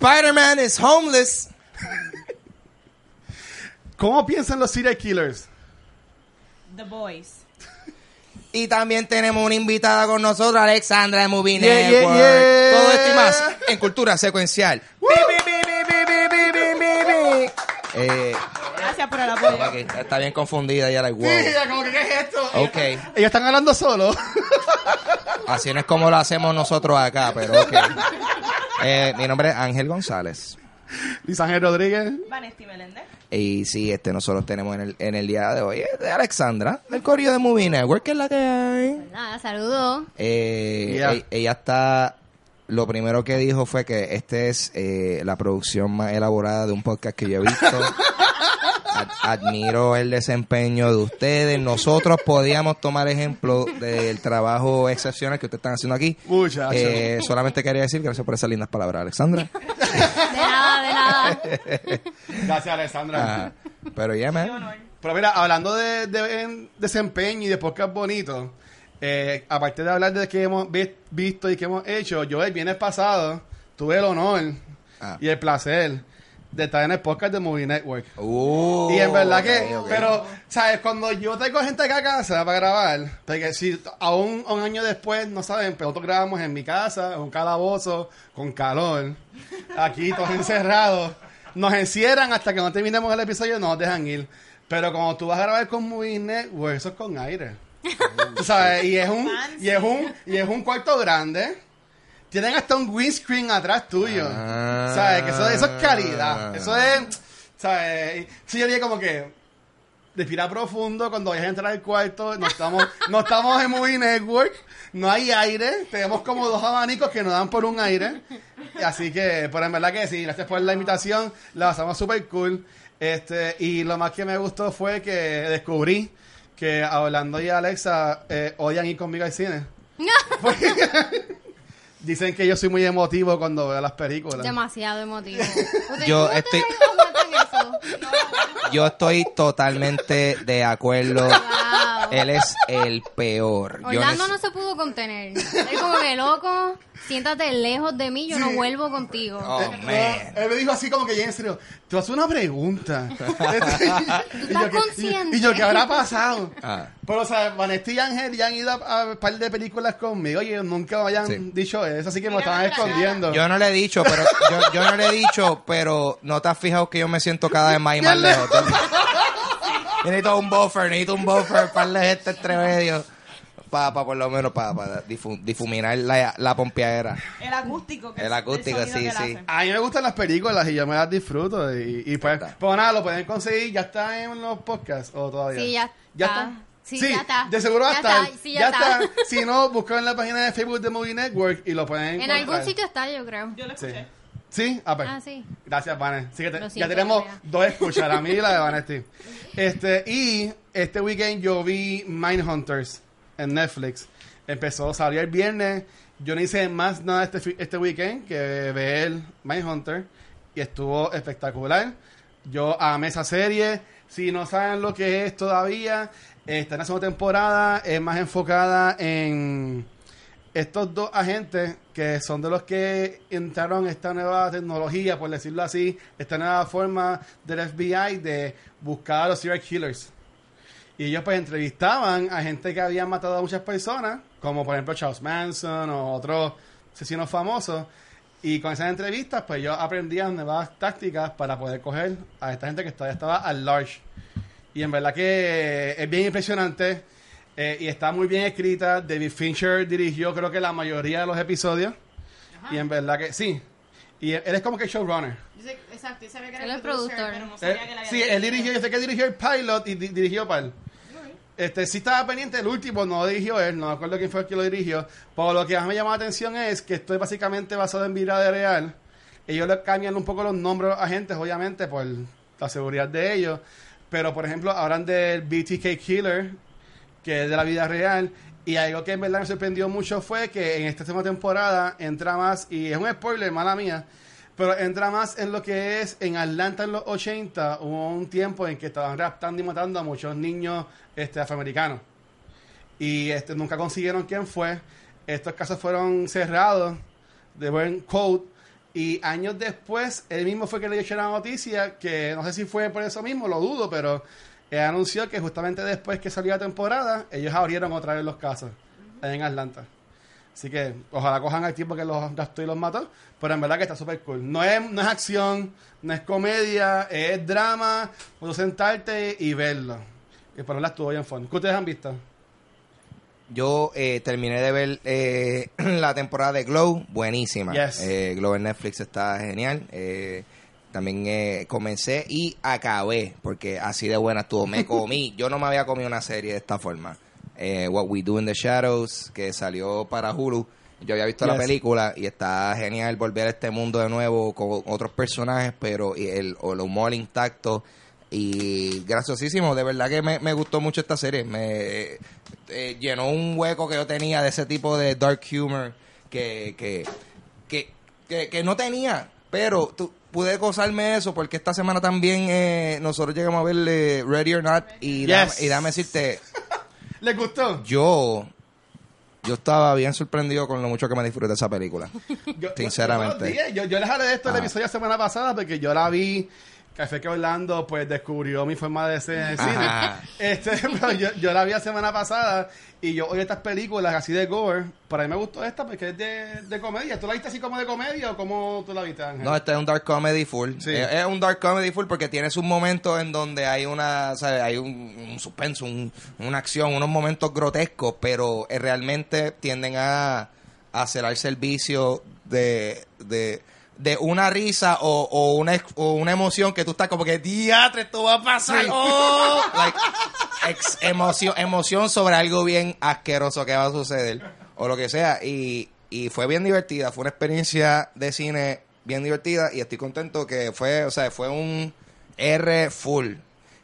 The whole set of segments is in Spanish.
Spider-Man is homeless. ¿Cómo piensan los serial killers? The Boys. Y también tenemos una invitada con nosotros, Alexandra de Movie yeah, Network. Yeah, yeah. Todo esto y más en Cultura Secuencial. Gracias por el apoyo. Está bien confundida ya la like, wow. Sí, ya como que ¿qué es esto? Okay. Ellos están hablando solo. Así no es como lo hacemos nosotros acá, pero ok. Eh, mi nombre es Ángel González. Luis Ángel Rodríguez. Vanesti Meléndez. Y sí, este nosotros tenemos en el, en el día de hoy es de Alexandra, del correo de Movie Network, que es la que hay. Nada, saludos. Eh, Yeah. e- Ella está. Lo primero que dijo fue que este es eh, la producción más elaborada de un podcast que yo he visto. Ad- admiro el desempeño de ustedes. Nosotros podíamos tomar ejemplo del trabajo excepcional que ustedes están haciendo aquí. Muchachos. Eh, solamente quería decir gracias por esas lindas palabras, Alexandra. De nada, de nada. Gracias, Alessandra. Ah, pero ya, honor. Pero mira, hablando de, desempeño y de podcast bonito, eh, aparte de hablar de que hemos vi- visto y que hemos hecho, yo el viernes pasado tuve el honor Ah. y el placer de estar en el podcast de Movie Network. Uh, y en verdad que, pero, ¿sabes? Cuando yo traigo gente acá a casa para grabar, porque si aún un año después, no saben, pero nosotros grabamos en mi casa, en un calabozo, con calor, aquí todos encerrados, nos encierran hasta que no terminemos el episodio y no nos dejan ir. Pero cuando tú vas a grabar con Movie Network, eso es con aire. Tú sabes, y es un, y es un, y es un cuarto grande. Tienen hasta un windscreen atrás tuyo. Ah. ¿Sabes? Que eso, eso es calidad. Eso es. ¿Sabes? Sí, yo dije como que. Respira profundo cuando vayas a entrar al cuarto. No estamos, no estamos en Movie Network. No hay aire. Tenemos como dos abanicos que nos dan por un aire. Así que, pero en verdad que sí. Gracias por la invitación. La pasamos súper cool. Este, y lo más que me gustó fue que descubrí que Orlando y Alexa eh, odian ir conmigo al cine. Dicen que yo soy muy emotivo cuando veo las películas. Demasiado emotivo. ¿Ustedes- Yo ¿cómo estoy-? Yo estoy totalmente de acuerdo. Wow. Él es el peor. Yo Orlando no se pudo contener. Es como que loco, siéntate lejos de mí, yo no vuelvo contigo. Oh, Eh, man. Él me dijo así como que ya en serio, a hacer una pregunta. Este, y, estás yo, que- consciente. y- y yo, ¿qué habrá pasado? Ah. Pero, o sea, Vanessa y Ángel ya han ido a, a un par de películas conmigo y ellos nunca me hayan Sí. dicho eso, así que me estaban escondiendo. Yo no le he dicho, pero yo, yo no le he dicho, pero no te has fijado que yo me siento cada vez más y más lejos. Yo necesito un buffer, necesito un buffer para la gente entre medio. Para por lo menos para difuminar la, la pompeadera. El acústico. Que El acústico, sí, que sí. A mí me gustan las películas y yo me las disfruto. Y, y pues, pues nada, lo pueden conseguir. ¿Ya está en los podcasts o todavía? Sí, ya ¿Ya está. Sí, ya está. De seguro va a Ya estar. está, sí, ya está. Si no, buscan en la página de Facebook de Movie Network y lo pueden En encontrar. algún sitio está, yo creo. Yo lo Sí. escuché. ¿Sí? Ah, pues. Ah, sí. Gracias, Vanes. Así que te- Lo ya tenemos dos escuchas, la mía y la de Vanesti. Este, y este weekend yo vi Mindhunters en Netflix. Empezó, salió el viernes. Yo no hice más nada este, este weekend que ver Mindhunter. Y estuvo espectacular. Yo amé esa serie. Si no saben lo que es todavía, está en la segunda temporada. Es más enfocada en estos dos agentes que son de los que entraron esta nueva tecnología, por decirlo así, esta nueva forma del FBI de buscar a los serial killers. Y ellos pues entrevistaban a gente que habían matado a muchas personas, como por ejemplo Charles Manson o otros asesinos famosos. Y con esas entrevistas pues ellos aprendían nuevas tácticas para poder coger a esta gente que todavía estaba al large. Y en verdad que es bien impresionante eh, y está muy bien escrita. David Fincher dirigió creo que la mayoría de los episodios. Y en verdad que sí. Y él, él es como que showrunner. Yo sé- exacto, yo sabía que era Él el productor. pero no Eh, sabía que la había sí, él dirigió, yo sé que dirigió el pilot y di- dirigió para Este, sí estaba pendiente el último, no dirigió él, no me acuerdo quién fue el que lo dirigió. Pero lo que más me llamó la atención es que esto es básicamente basado en vida real. Ellos le cambian un poco los nombres a agentes, obviamente, por la seguridad de ellos. Pero, por ejemplo, hablan del BTK Killer, que es de la vida real. Y algo que en verdad me sorprendió mucho fue que en esta segunda temporada entra más, y es un spoiler, mala mía, pero entra más en lo que es en Atlanta en los 80, hubo un tiempo en que estaban raptando y matando a muchos niños este, afroamericanos. Y este, nunca consiguieron quién fue. Estos casos fueron cerrados de buen code. Y años después, él mismo fue que le dio la noticia, que no sé si fue por eso mismo, lo dudo, pero él anunció que justamente después que salió la temporada, ellos abrieron otra vez los casos en Atlanta. Así que ojalá cojan al tiempo que los gastó y los mató, pero en verdad que está súper cool. No es, no es acción, no es comedia, es drama, puedo sentarte y verlo. Y por ahora estuvo bien fun. ¿Qué ustedes han visto? Yo eh, terminé de ver eh, la temporada de Glow, buenísima. Yes. Eh, Glow en Netflix está genial. Eh, también eh, comencé y acabé, porque así de buena estuvo. Me comí, yo no me había comido una serie de esta forma. Eh, What We Do in the Shadows, que salió para Hulu. Yo había visto la película y está genial volver a este mundo de nuevo con otros personajes, pero el, el humor intacto y graciosísimo. De verdad que me, me gustó mucho esta serie. Me eh, llenó un hueco que yo tenía de ese tipo de dark humor que, que, que, que, que no tenía. Pero tú, pude gozarme eso porque esta semana también eh, nosotros llegamos a ver eh, Ready or Not y, Yes. dame, y dame decirte, ¿Les gustó? yo... Yo estaba bien sorprendido con lo mucho que me disfruté esa película. Yo, Sinceramente. Yo, yo, yo, les hablé de esto el Ah. episodio la semana pasada porque yo la vi. Café que Orlando pues descubrió mi forma de ser en el cine. Este, pero yo, yo la vi la semana pasada y yo oí estas películas así de gore. Para mí me gustó esta porque es de, de comedia. ¿Tú la viste así como de comedia o cómo tú la viste, Ángel? No, este es un dark comedy full. Sí. Es, un dark comedy full porque tiene sus momentos en donde hay una, ¿sabes? Hay un, un suspenso, un- una acción, unos momentos grotescos, pero eh, realmente tienden a, a hacer al servicio de, de, de una risa o, o una, o una emoción que tú estás como que, diatre, esto va a pasar. ¡Oh! Like, ex- emoción, emoción sobre algo bien asqueroso que va a suceder o lo que sea. Y, y fue bien divertida, fue una experiencia de cine bien divertida y estoy contento que fue, o sea, fue un R full.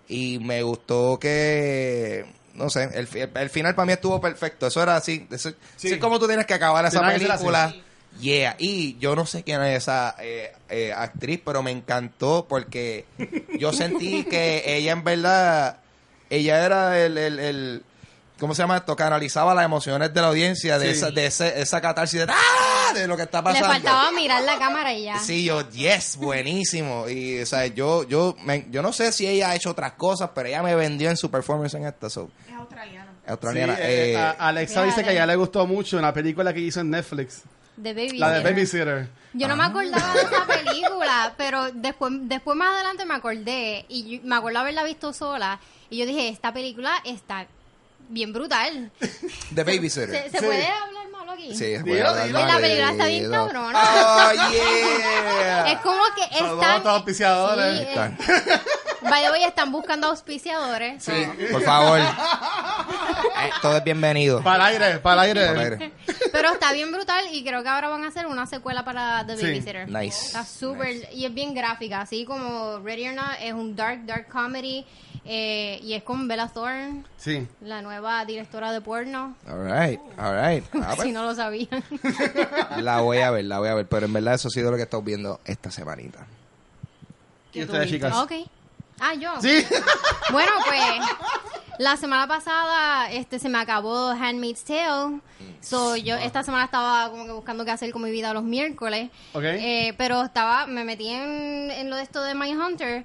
Y me gustó que, no sé, el, el final para mí estuvo perfecto. Eso era así. Eso, Sí. así es como tú tienes que acabar esa película. Yeah, y yo no sé quién es esa eh, eh, actriz, pero me encantó porque yo sentí que ella en verdad, ella era el, el, el- ¿cómo se llama esto? Canalizaba las emociones de la audiencia, de, Sí. esa, de ese- esa catarsis de, ¡ah! de lo que está Le pasando. faltaba mirar la cámara y ya. Sí, yo, yes, buenísimo. Y, o sea, yo, yo, me- yo no sé si ella ha hecho otras cosas, pero ella me vendió en su performance en esta. So, Es australiano. australiana. Sí, eh, eh, Alexa dice que a ella le gustó mucho una película que hizo en Netflix. De Baby. La de Babysitter. Yo no me acordaba de esa película, pero después, después más adelante me acordé y yo- me acuerdo haberla visto sola y yo dije, esta película está bien brutal. The Babysitter. ¿Se, se Sí. puede hablar malo aquí? Sí, hablar mal La película está bien cabrona. Oh, yeah. Es como que están... todos los auspiciadores. Sí, Están. By the way, están buscando auspiciadores. Sí, por favor. Eh, todo es bienvenido. Para el aire, para el aire. Pero está bien brutal y creo que ahora van a hacer una secuela para The Sí. Babysitter. Nice. Está súper y es bien gráfica, así como Ready or Not es un dark dark comedy eh, y es con Bella Thorne, Sí. la nueva directora de porno. All right, all right. Ah, pues, si no lo sabían. La voy a ver, la voy a ver. Pero en verdad eso ha sido lo que he estado viendo esta semanita. ¿Y ustedes, chicas? ok. Ah, yo. Sí. Bueno, pues la semana pasada este se me acabó Handmaid's Tale. So, yo esta semana estaba como que buscando qué hacer con mi vida los miércoles. Ok. Eh, pero estaba me metí en, en lo de esto de Mindhunter.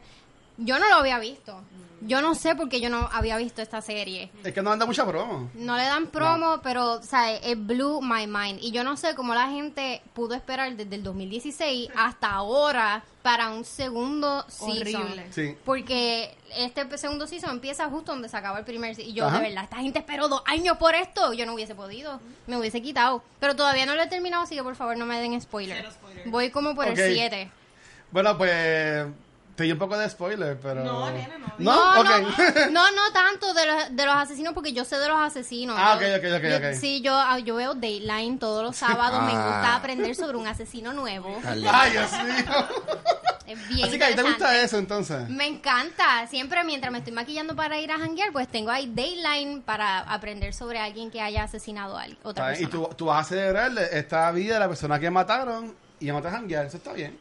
Yo no lo había visto. Yo no sé por qué yo no había visto esta serie. Es que no anda mucha promo. No le dan promo, pero, o sea, it blew my mind. Y yo no sé cómo la gente pudo esperar desde el 2016 hasta ahora para un segundo season. Horrible. Sí. Porque este segundo season empieza justo donde se acaba el primer season. Y yo, Ajá. de verdad, esta gente esperó dos años por esto. Yo no hubiese podido. Me hubiese quitado. Pero todavía no lo he terminado, así que por favor no me den spoiler. Voy como por el 7. Bueno, pues te di un poco de spoiler, pero... No, nena, no. ¿No? No, Ok. no, no, no tanto de los, de los asesinos porque yo sé de los asesinos. Ah, Yo- ok, ok, ok, yo- ok. Sí, yo, ah, yo veo Dateline todos los sábados. Me Ah. gusta aprender sobre un asesino nuevo. Ay, Dios mío. Es bien Así que a ti te gusta eso, entonces. Me encanta. Siempre mientras me estoy maquillando para ir a janguear, pues tengo ahí Dateline para aprender sobre alguien que haya asesinado a alguien- otra Está bien, Y persona. tú, tú vas a celebrar esta vida de la persona que mataron y a matar a janguear. Eso está bien.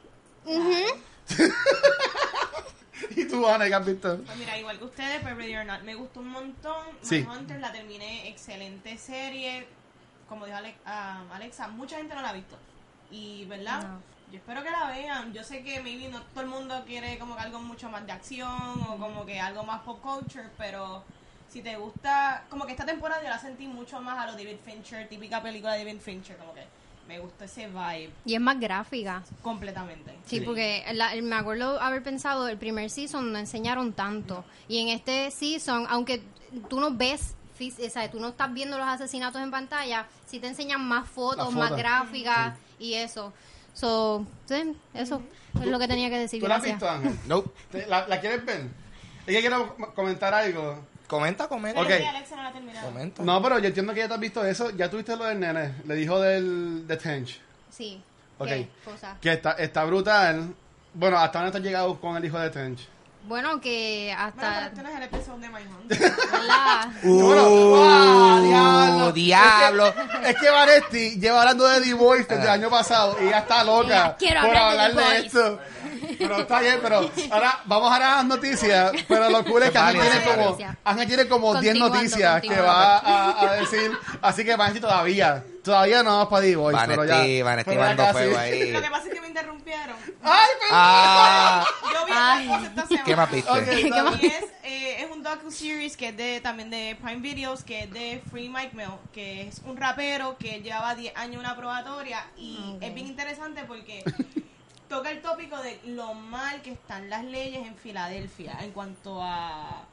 ¿Y tú, Ana, qué has visto? Pues mira, igual que ustedes, pues Ready or Not me gustó un montón. Sí. Hunter la terminé, excelente serie. Como dijo Ale- ah, Alexa, mucha gente no la ha visto. Y, ¿verdad? No. Yo espero que la vean. Yo sé que maybe no todo el mundo quiere como que algo mucho más de acción o como que algo más pop culture, pero si te gusta, como que esta temporada yo la sentí mucho más a lo David Fincher, típica película de David Fincher, como que me gustó ese vibe Y es más gráfica. completamente. Sí, porque la- me acuerdo haber pensado, el primer season no enseñaron tanto. Y en este season, aunque tú no ves, o sea, tú no estás viendo los asesinatos en pantalla, sí te enseñan más fotos, más gráficas y eso. So, sí, eso es lo que tenía que decir. ¿Tú la has visto, Ángel? ¿Te- ¿La, la quieres ver? Es que quiero comentar algo. Comenta, comenta. Ok. Pero sí, Alexa no la ha terminado. Comenta. No, pero yo entiendo que ya te has visto eso. Ya tuviste lo del nene. Le dijo del de Tench. Sí. Ok. ¿Qué cosa? Que está, está brutal. Bueno, ¿hasta dónde te has llegado con el hijo de Tench? Bueno, que Bueno, pero hasta... este no es el episodio de My. Uh, ¡ah, diablo! diablo. Es que, es que Vanetti lleva hablando de The Voice desde el Ah. año pasado y ya está loca Ya quiero por hablar hablar de de, esto. Pero está bien, pero ahora vamos ahora a las noticias. Pero lo cool es que Ángel tiene como, Ángel tiene como 10 Continuando, noticias que va a, a decir. Así que Vanetti todavía, todavía no vamos para Voice. pero ya, mandó casi. fuego ahí. Lo que pasa es que me interrumpieron. ¡Ay, pero- Ah, Yo vi Ay. cosa esta semana. ¿qué más viste? Ok, está bien. Y es, eh, es un docu-series que es de, también de Prime Videos, que es de Free Mike Mill, que es un rapero que lleva 10 años en una probatoria y Ok. es bien interesante porque toca el tópico de lo mal que están las leyes en Filadelfia en cuanto a...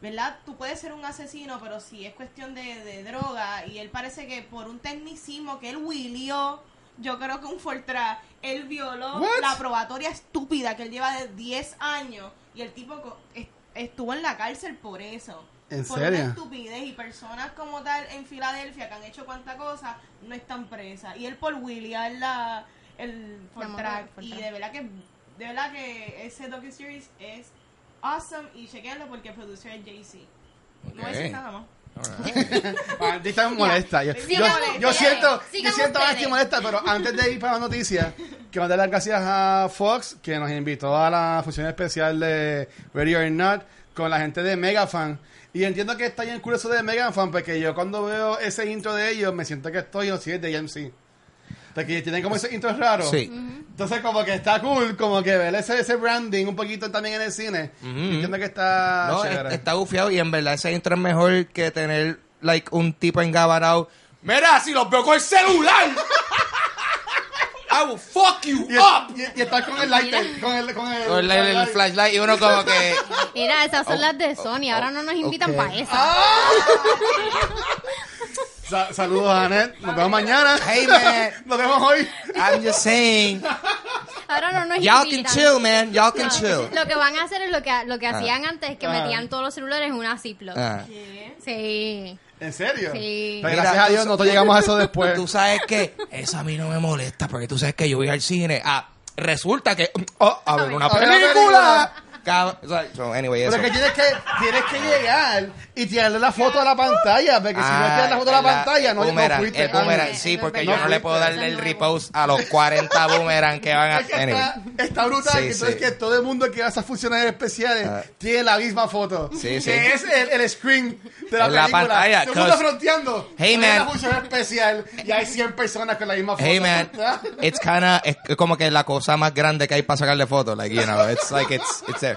¿Verdad? Tú puedes ser un asesino, pero si es cuestión de, de droga y él parece que por un tecnicismo que él wilió, yo creo que un Fortra, él violó la probatoria estúpida que él lleva de 10 años y el tipo estuvo en la cárcel por eso. ¿En por serio? una estupidez y personas como tal en Filadelfia que han hecho cuanta cosa no están presas. Y él por William la el moto, y de verdad que de verdad que ese docu series es awesome y chequenlo porque el producer es Jay-Z. No Ok. nada más. Vanetti está molesta. Yo, siento, yo siento a molesta, pero antes de ir para la noticia, quiero dar las gracias a Fox, que nos invitó a la función especial de Ready or Not con la gente de Megafan. Y entiendo que está bien eso de Megafan, porque yo cuando veo ese intro de ellos, me siento que estoy en los siguientes de AMC. Porque tienen como ese intro raro. Sí. Entonces como que está cool, como que ver ese, ese branding un poquito también en el cine. Ujú. Entiendo que está No, chévere. es- está bufiado y en verdad ese intro es mejor que tener like un tipo engabanado. Mira, si los veo con el celular. I will fuck you Y, up. y- y está con el lighter, con el, con el, Con el, el- el flashlight y uno como que... Mira, esas son Oh, las de Sony. Ahora no nos invitan ok. para esa. Ah. Sa- saludos a Anet. Nos vemos mañana. Hey, man. Nos vemos hoy. I'm just saying. Ahora no nos Y'all can chill, man. Y'all can No, chill. Lo que van a hacer es lo que, lo que Ah. hacían antes, que Ah. metían todos los celulares en una Ziploc. Ah. ¿Qué? Sí. ¿En serio? Sí. Pero Mira, gracias a Dios nosotros llegamos a eso después. Tú sabes que eso a mí no me molesta porque tú sabes que yo voy al cine. Ah, resulta que... Oh, a ver una A ver una película. Cab- o sea, so, anyway, Pero eso. es que tienes que, tienes que llegar y tirarle la foto a la pantalla, porque si no Ah, tiras la foto a la ¿verdad? pantalla, no, no Boomerang, fuiste. el boomerang, sí, porque es yo no le puedo Eso el repost a los 40 boomerang que van a... Que Anyway. está, está brutal, Sí, que entonces sí. que todo el mundo que va a esas funciones especiales Ah. tiene la misma foto. Sí, que sí. es el, el screen de la la película. pantalla, Todo el mundo fronteando. Hey, Pero man. una función especial y hay 100 personas con la misma foto. Hey man, it's kinda, es como que la cosa más grande que hay para sacarle fotos, like, you know, it's like, it's, it's there.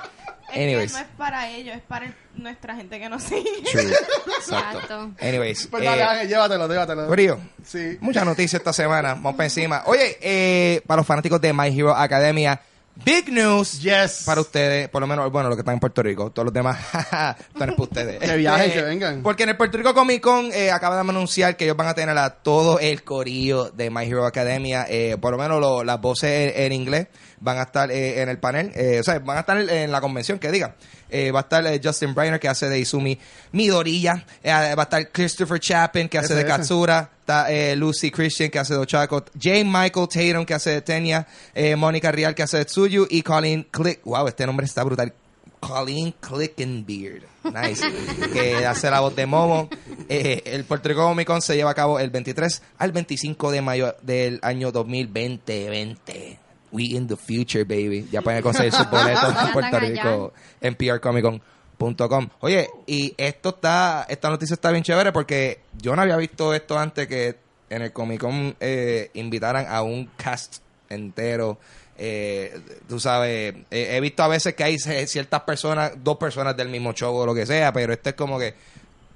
Es que Anyways. no es para ellos, es para el- nuestra gente que nos sigue. True. Exacto. Anyways. Pues dale, eh, Ángel, llévatelo, llévatelo. Corillo, Sí. muchas noticias esta semana. Vamos para encima. Oye, eh, para los fanáticos de My Hero Academia, big news Yes. para ustedes, por lo menos, bueno, los que están en Puerto Rico, todos los demás, están para ustedes. Que viajen, Eh, que vengan. Porque en el Puerto Rico Comic Con eh, acaban de anunciar que ellos van a tener a todo el corillo de My Hero Academia, eh, por lo menos lo- las voces en, en inglés van a estar eh, en el panel, eh, o sea, van a estar en, en la convención, que diga. Eh, va a estar eh, Justin Briner, que hace de Izumi Midoriya, eh, va a estar Christopher Chapin, que hace Ese, de ese. Katsura, está eh, Lucy Christian, que hace de Ochako, Jane Michael Tatum, que hace de Tenya, eh, Mónica Rial, que hace de Tsuyu, y Colleen Click, wow, este nombre está brutal, Colleen Clickenbeard, nice, que hace la voz de Momo. Eh, el Puerto Rico Comic Con se lleva a cabo el 23 al 25 de mayo del año 2020. We in the future, baby. Ya pueden conseguir sus boletos en Puerto. Rico en prcomiccon.com. Oye, y esto está, esta noticia está bien chévere porque yo no había visto esto antes que en el Comic Con eh, invitaran a un cast entero. Eh, tú sabes, eh, he visto a veces que hay ciertas personas, dos personas del mismo show o lo que sea, pero este es como que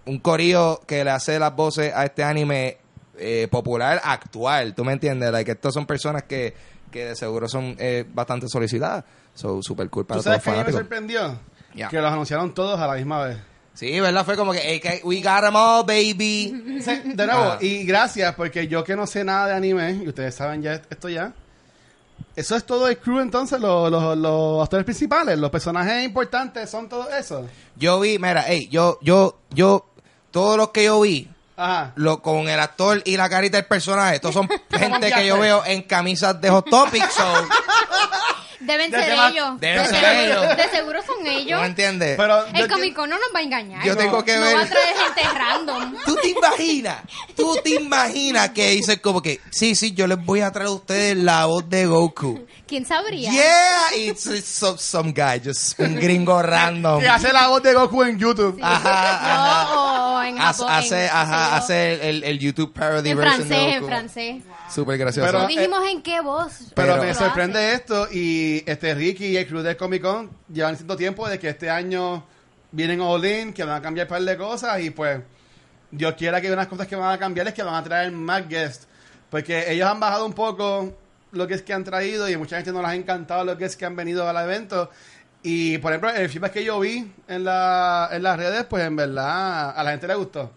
un corillo que le hace las voces a este anime eh, popular actual, ¿tú me entiendes? Like, estos son personas que, que de seguro son eh, bastante solicitadas. So, super cool para ¿Tú todos sabes los que a mí me fanáticos. sorprendió? Que los anunciaron todos a la misma vez. Sí, ¿verdad? Fue como que, hey, que we got them all, baby. Sí, de nuevo, Ah. y gracias, porque yo que no sé nada de anime, y ustedes saben ya esto ya. Eso es todo el crew entonces, los, los, los actores principales, los personajes importantes son todo eso. Yo vi, mira, hey, yo, yo, yo, todos los que yo vi, Ajá. lo, con el actor y la carita del personaje, estos son gente que yo veo en camisas de Hot Topic, so, Deben ¿De ser ellos. Deben de, ser seguro, ellos. de seguro son ellos. ¿no entiendes? Pero el Comic Con no nos va a engañar. Yo tengo que no ver- va a traer gente random. ¿Tú te imaginas? ¿Tú te imaginas que dicen como que, sí, sí, yo les voy a traer a ustedes la voz de Goku? ¿Quién sabría? Yeah, it's, it's some, some guy, just un gringo random. que hace la voz de Goku en YouTube. Ajá, ajá. No, o en Hace, Japón. hace, en- ajá, hace el, el YouTube parody En version francés, de en francés. Súper gracioso. Pero- No dijimos en qué voz. Pero, Pero- me sorprende esto y este Ricky y el crew del Comic Con llevan cierto tiempo de que este año vienen all in, que van a cambiar un par de cosas y pues Dios quiera que unas cosas que van a cambiar es que van a traer más guests. Porque ellos han bajado un poco lo que es que han traído y mucha gente no les ha encantado lo que es que han venido al evento. Y por ejemplo, el feedback que yo vi en, la, en las redes, pues en verdad a la gente le gustó.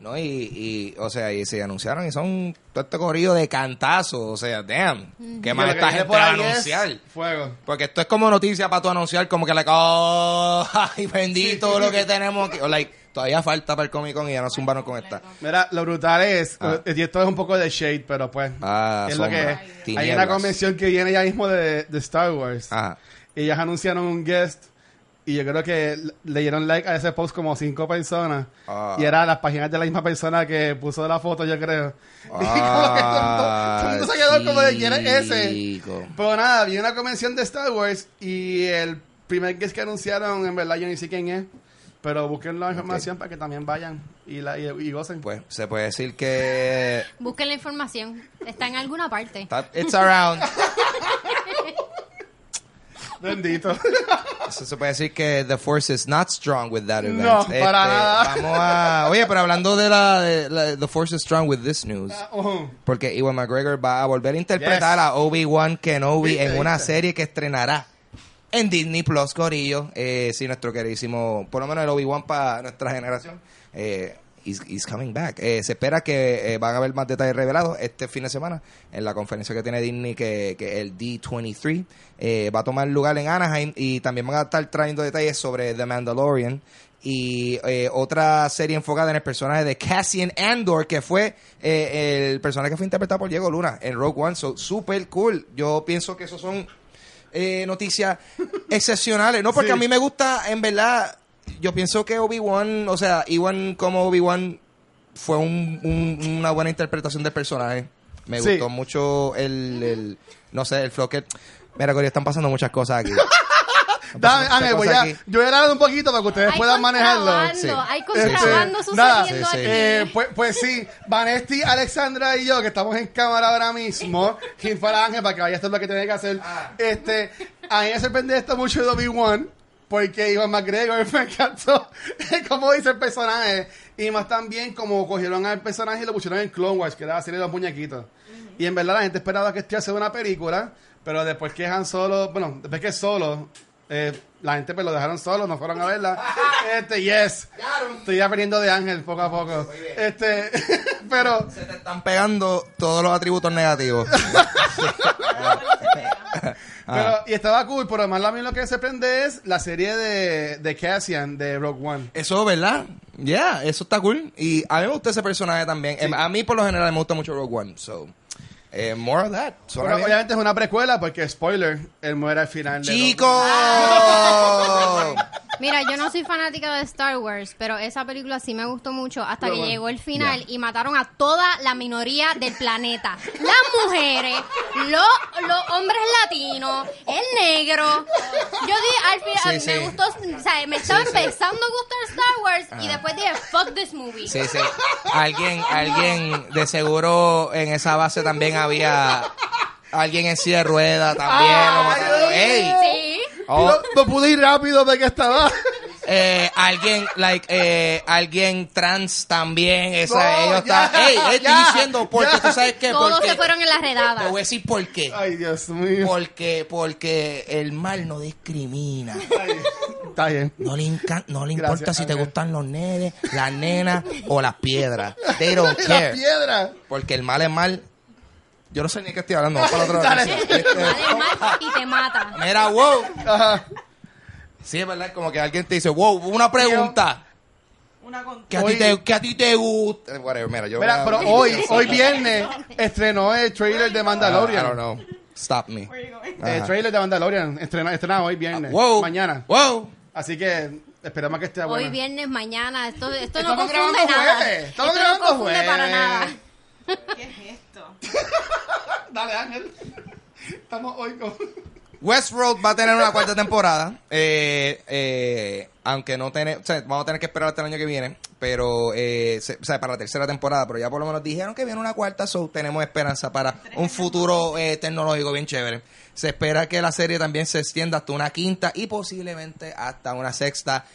No, y, y, o sea, y se anunciaron y son todo este corrido de cantazos. O sea, damn. ¿Qué que esta gente va a anunciar? Fuego. Porque esto es como noticia para tú anunciar, como que, like, oh, ay, bendito lo que tenemos. aquí. O, like, todavía falta para el Comic Con y ya nos zumbaron con esta. Mira, lo brutal es, Ah. y esto es un poco de shade, pero pues, Ah, es lo que es. Hay una convención que viene ya mismo de, de Star Wars. Ajá. Y ellas anunciaron un guest. Y yo creo que le- dieron like a ese post como cinco personas. Ah. Y era las páginas de la misma persona que puso la foto, yo creo. y como que todo, todo se quedó como de quién es ese. Ah. Pero nada, vi una convención de Star Wars y el primer guest que anunciaron, en verdad yo ni sé quién es. Pero busquen la información para que también vayan y, la, y, y gocen. Pues se puede decir que Busquen la información. Está en alguna parte. está- it's around. Bendito. Eso se puede decir que the force is not strong with that event. No, para nada. Vamos a, oye, pero hablando de la, de la- the force is strong with this news. Ujú. Porque Ewan McGregor va a volver a interpretar Yes. a Obi-Wan Kenobi en una serie que estrenará en Disney Plus, Corillo. Eh, sí, nuestro queridísimo, por lo menos el Obi-Wan para nuestra generación, eh, is, is coming back. Eh, se espera que eh, van a haber más detalles revelados este fin de semana en la conferencia que tiene Disney, que, que el D23 eh, va a tomar lugar en Anaheim y también van a estar trayendo detalles sobre The Mandalorian y eh, otra serie enfocada en el personaje de Cassian Andor, que fue eh, el personaje que fue interpretado por Diego Luna en Rogue One. So, super cool. Yo pienso que esos son eh, noticias excepcionales. No, porque Sí. a mí me gusta, en verdad, yo pienso que Obi-Wan, o sea, Iwan como Obi-Wan fue un- un- una buena interpretación del personaje. Me Sí. gustó mucho el, el- no sé, el flow que... Mira, Cory, están pasando muchas cosas aquí. Dame, Ángel, voy a, yo voy a hablar un poquito para que ustedes Hay puedan manejarlo. Sí. Hay contrabando Este, sucediendo nada. Sí. Eh, pues, pues sí, Vanesti, Alexandra y yo, que estamos en cámara ahora mismo, quien fuera Ángel para que vaya a hacer lo que tiene que hacer. Este, a mí me sorprende esto mucho de Obi-Wan, porque Ivan McGregor me encantó cómo dice el personaje, y más también como cogieron al personaje y lo pusieron en Clone Wars, que era la serie de los muñequitos. Y en verdad la gente esperaba que este hacer una película, pero después que Han Solo, bueno, después que Solo, eh, la gente pues lo dejaron solo, no fueron a verla. Este, yes. Estoy aprendiendo de Ángel poco a poco. Este, pero Se te están pegando todos los atributos negativos. Pero, y estaba cool, pero además a mí lo que se prende es la serie de, de Cassian de Rogue One. Eso, ¿verdad? Ya, eso está cool. Y a mí me gusta ese personaje también. Em, A mí, por lo general, me gusta mucho Rogue One. So, eh, more of that. Bien. obviamente es una precuela porque, spoiler, él muere al final. de ¡Chico! Mira, yo no soy fanática de Star Wars, pero esa película sí me gustó mucho hasta Pero que bueno, llegó el final y mataron a toda la minoría del planeta. Las mujeres, los, los hombres latinos, el negro. Yo di al final, Sí, me sí. gustó, o sea, me estaba empezando a gustar Star Wars y después dije, fuck this movie. Sí, sí. Alguien, alguien, de seguro en esa base también había Alguien en silla de rueda también. Ah, Ey. Sí. oh, No, no pude ir rápido porque estaba. eh, alguien, like, eh, alguien trans también. Esa, No, ellos ya, están, ey, eh, estoy ya, diciendo, porque ya. tú sabes qué, Todos porque, se fueron en la te redada. voy a decir por qué. Ay, Dios mío. Porque, porque el mal no discrimina. Ay, está bien. No le, encan- no le Gracias, importa si te gustan los nenes, las nenas o las piedras. They don't care. piedra. Porque el mal es mal. Yo no sé ni qué estoy hablando. Vamos para la otra. Este, mal y te mata. Mira, wow. Ajá. Sí, es verdad, como que alguien te dice, wow, una pregunta. Una. Que a, ti Oye. te, que a ti te gusta. Whatever, mira, yo. Mira, voy a- pero hoy, hoy viernes, estrenó el trailer de Ah, I don't Mandalorian. know. Stop me. El trailer de Mandalorian, estrena, estrena hoy viernes. Wow. Mañana. Wow. Así que esperamos que esté bueno. Hoy viernes, mañana. Esto, esto no Estamos confunde grabando nada. jueves. Estamos esto grabando no confunde jueves. para nada. ¿Qué es esto? Dale, Ángel. Estamos hoy con... Westworld va a tener una cuarta temporada. Eh, eh, aunque no tiene, o sea, vamos a tener que esperar hasta el año que viene. Pero, eh, se- o sea, para la tercera temporada. Pero ya por lo menos dijeron que viene una cuarta. So tenemos esperanza para un futuro eh, tecnológico bien chévere. Se espera que la serie también se extienda hasta una quinta y posiblemente hasta una sexta.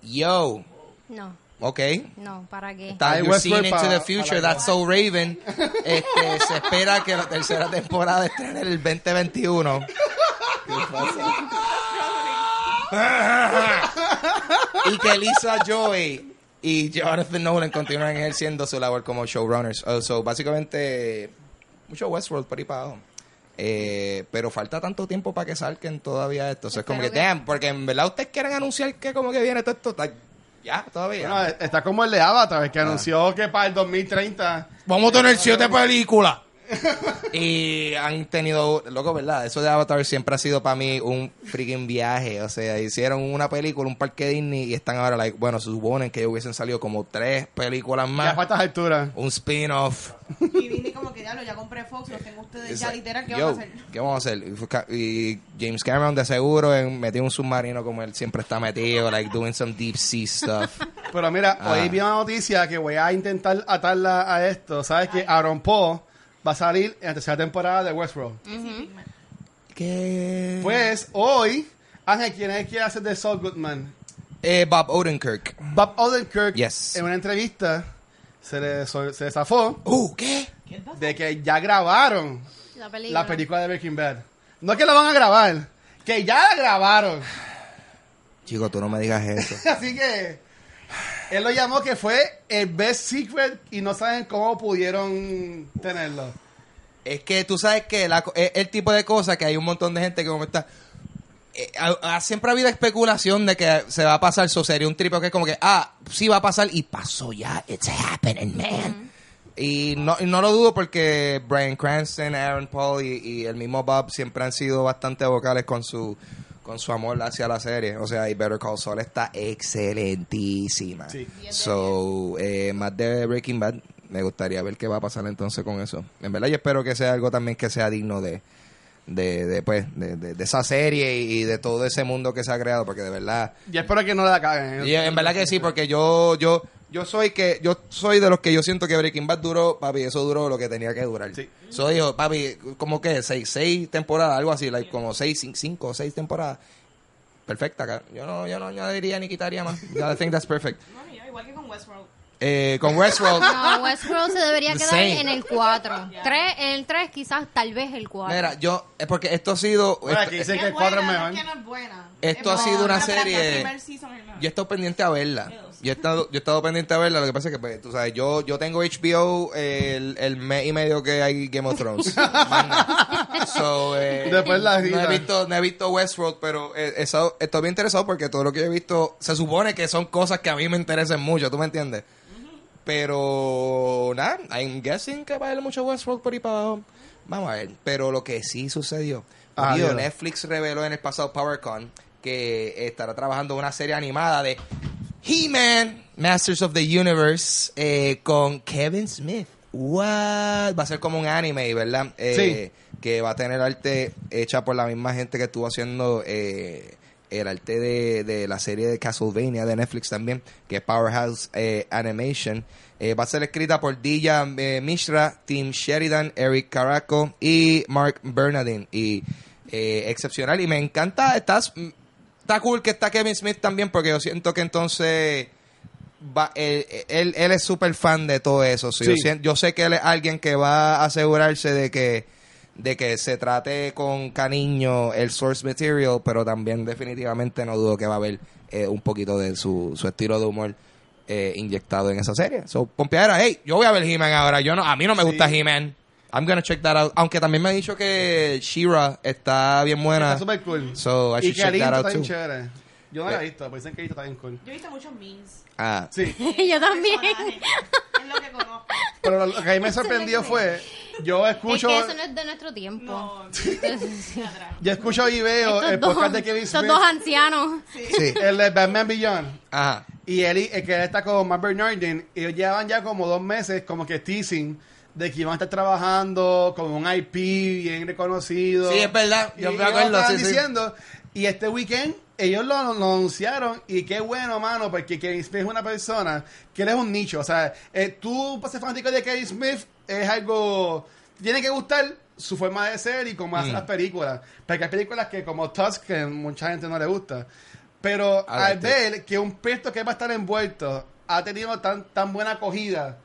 Yo, No, ok. no, ¿para qué? Está You're Seeing into the Future, That's So Raven. Este, se espera que la tercera temporada estrene el 2021. y que Lisa Joy y Jonathan Nolan continúen ejerciendo su labor como showrunners. Uh, so, básicamente, mucho Westworld por ahí para abajo. Eh, pero falta tanto tiempo para que salgan todavía esto. O sea, es como que, que- damn, porque en verdad ustedes quieren anunciar que como que viene todo esto. está- Ya, todavía. Bueno, está como el de Avatar, Ah. que anunció que para el 2030... Vamos a tener siete películas. y han tenido, loco, ¿verdad? Eso de Avatar siempre ha sido para mí un freaking viaje. O sea, hicieron una película, un parque Disney y están ahora, like, bueno, se suponen que hubiesen salido como tres películas Ya más. para estas alturas. Un spin-off. Ya compré Fox, los tengo ustedes ya literal, ¿qué Yo, van a hacer? ¿Qué vamos a hacer? Y James Cameron de seguro en- metió un submarino como él siempre está metido, like doing some deep sea stuff. Pero mira, Ah. hoy vi una noticia que voy a intentar atarla a esto. ¿Sabes que Aaron Paul va a salir en la tercera temporada de Westworld? ¿Qué? Pues hoy, Ángel, ¿quién es el que hace de Saul Goodman? Eh, Bob Odenkirk. Bob Odenkirk, Yes. en una entrevista, se le, se le zafó Uh, ¿qué? De que ya grabaron La película. la película de Breaking Bad. No es que la van a grabar, que ya la grabaron. Chico, tú no me digas eso. Así que él lo llamó que fue el best secret y no saben cómo pudieron tenerlo. Es que tú sabes que la es el tipo de cosas que hay un montón de gente que como está... eh, siempre ha habido especulación de que se va a pasar, eso sería un tripo que es como que, ah, sí va a pasar y pasó ya, it's happening, man. Y no, y no lo dudo porque Brian Cranston, Aaron Paul y, y el mismo Bob siempre han sido bastante vocales con su con su amor hacia la serie. O sea, y Better Call Saul está excelentísima. Sí. So, eh, más de Breaking Bad, me gustaría ver qué va a pasar entonces con eso. En verdad, yo espero que sea algo también que sea digno de, de, de, pues, de, de- de esa serie y de todo ese mundo que se ha creado, porque de verdad, Y espero que no la caguen. y en verdad que sí, porque yo, yo, yo soy que, yo soy de los que yo siento que Breaking Bad duró, papi, eso duró lo que tenía que durar. Sí. So dijo, papi, como que seis, seis temporadas, algo así, like, como seis, cin- cinco o seis temporadas. Perfecta, ca- yo no, yo no añadiría ni quitaría más. I think that's perfect. No, yo, igual que con Westworld. Eh, con Westworld, No, Westworld se debería quedar same. en el 4. Tres, en el 3 quizás, tal vez el 4. mira, yo, es porque esto ha sido, Bueno, esto- Es que el 4 es mejor. no es que no es buena. Esto Es ha sido una serie-. Yo he estado pendiente a verla. Yo he estado, yo he estado pendiente a verla. Lo que pasa es que, pues, tú sabes, yo, yo tengo HBO el, el mes y medio que hay Game of Thrones. So, eh, Después la no he visto, no he visto Westworld, pero eh, estado- estoy bien interesado porque todo lo que he visto se supone que son cosas que a mí me interesan mucho, ¿tú me entiendes? Pero, nada, I'm guessing que va a haber mucho Westworld por ahí para abajo. Vamos a ver. Pero lo que sí sucedió, Ah. Netflix reveló en el pasado PowerCon que estará trabajando una serie animada de He-Man, Masters of the Universe, eh, con Kevin Smith. What? Va a ser como un anime, ¿verdad? Eh, Que va a tener arte hecha por la misma gente que estuvo haciendo eh, el arte de, de la serie de Castlevania de Netflix también, que es Powerhouse eh, Animation. Eh, va a ser escrita por Dilla eh, Mishra, Tim Sheridan, Eric Caraco y Mark Bernardin. Y excepcional. Y me encanta, estás, está cool que está Kevin Smith también, porque yo siento que entonces va, él, él, él es súper fan de todo eso. Yo, Sí. yo sé que él es alguien que va a asegurarse de que de que se trate con cariño el source material, pero también definitivamente no dudo que va a haber eh, un poquito de su, su estilo de humor eh, inyectado en esa serie. So, pompeadera, hey, yo voy a ver He-Man ahora. Yo no, a mí no me gusta. He-Man. I'm gonna check that out. Aunque también me ha dicho que She-Ra está bien buena. Está súper cool. So, I y should que check that out está too. chévere. Yo no la he Eh. visto, pero dicen que está bien cool. Yo he visto muchos memes. Ah, Sí. Yo también. Es lo que conozco. Pero lo que a mí me sorprendió fue, yo Es escucho, que eso no es de nuestro tiempo. No, yo escucho y veo estos el dos, podcast de Kevin estos Smith, dos ancianos. sí. el de Batman Beyond. Ajá. Y él, y- el que él está con Mark Bernardin, ellos llevan ya como dos meses como que teasing de que iban a estar trabajando con un IP bien reconocido. Sí, es verdad. Y Yo me ellos acuerdo, sí. diciendo, y este weekend ellos lo, lo anunciaron y qué bueno, mano, porque Kevin Smith es una persona que él es un nicho. O sea, eh, tú, para ser fanático de Kevin Smith, es algo... Tiene que gustar su forma de ser y cómo hace Mm. las películas. Porque hay películas que como Tusk, que mucha gente no le gusta. Pero al ver que un pesto que va a estar envuelto ha tenido tan, tan buena acogida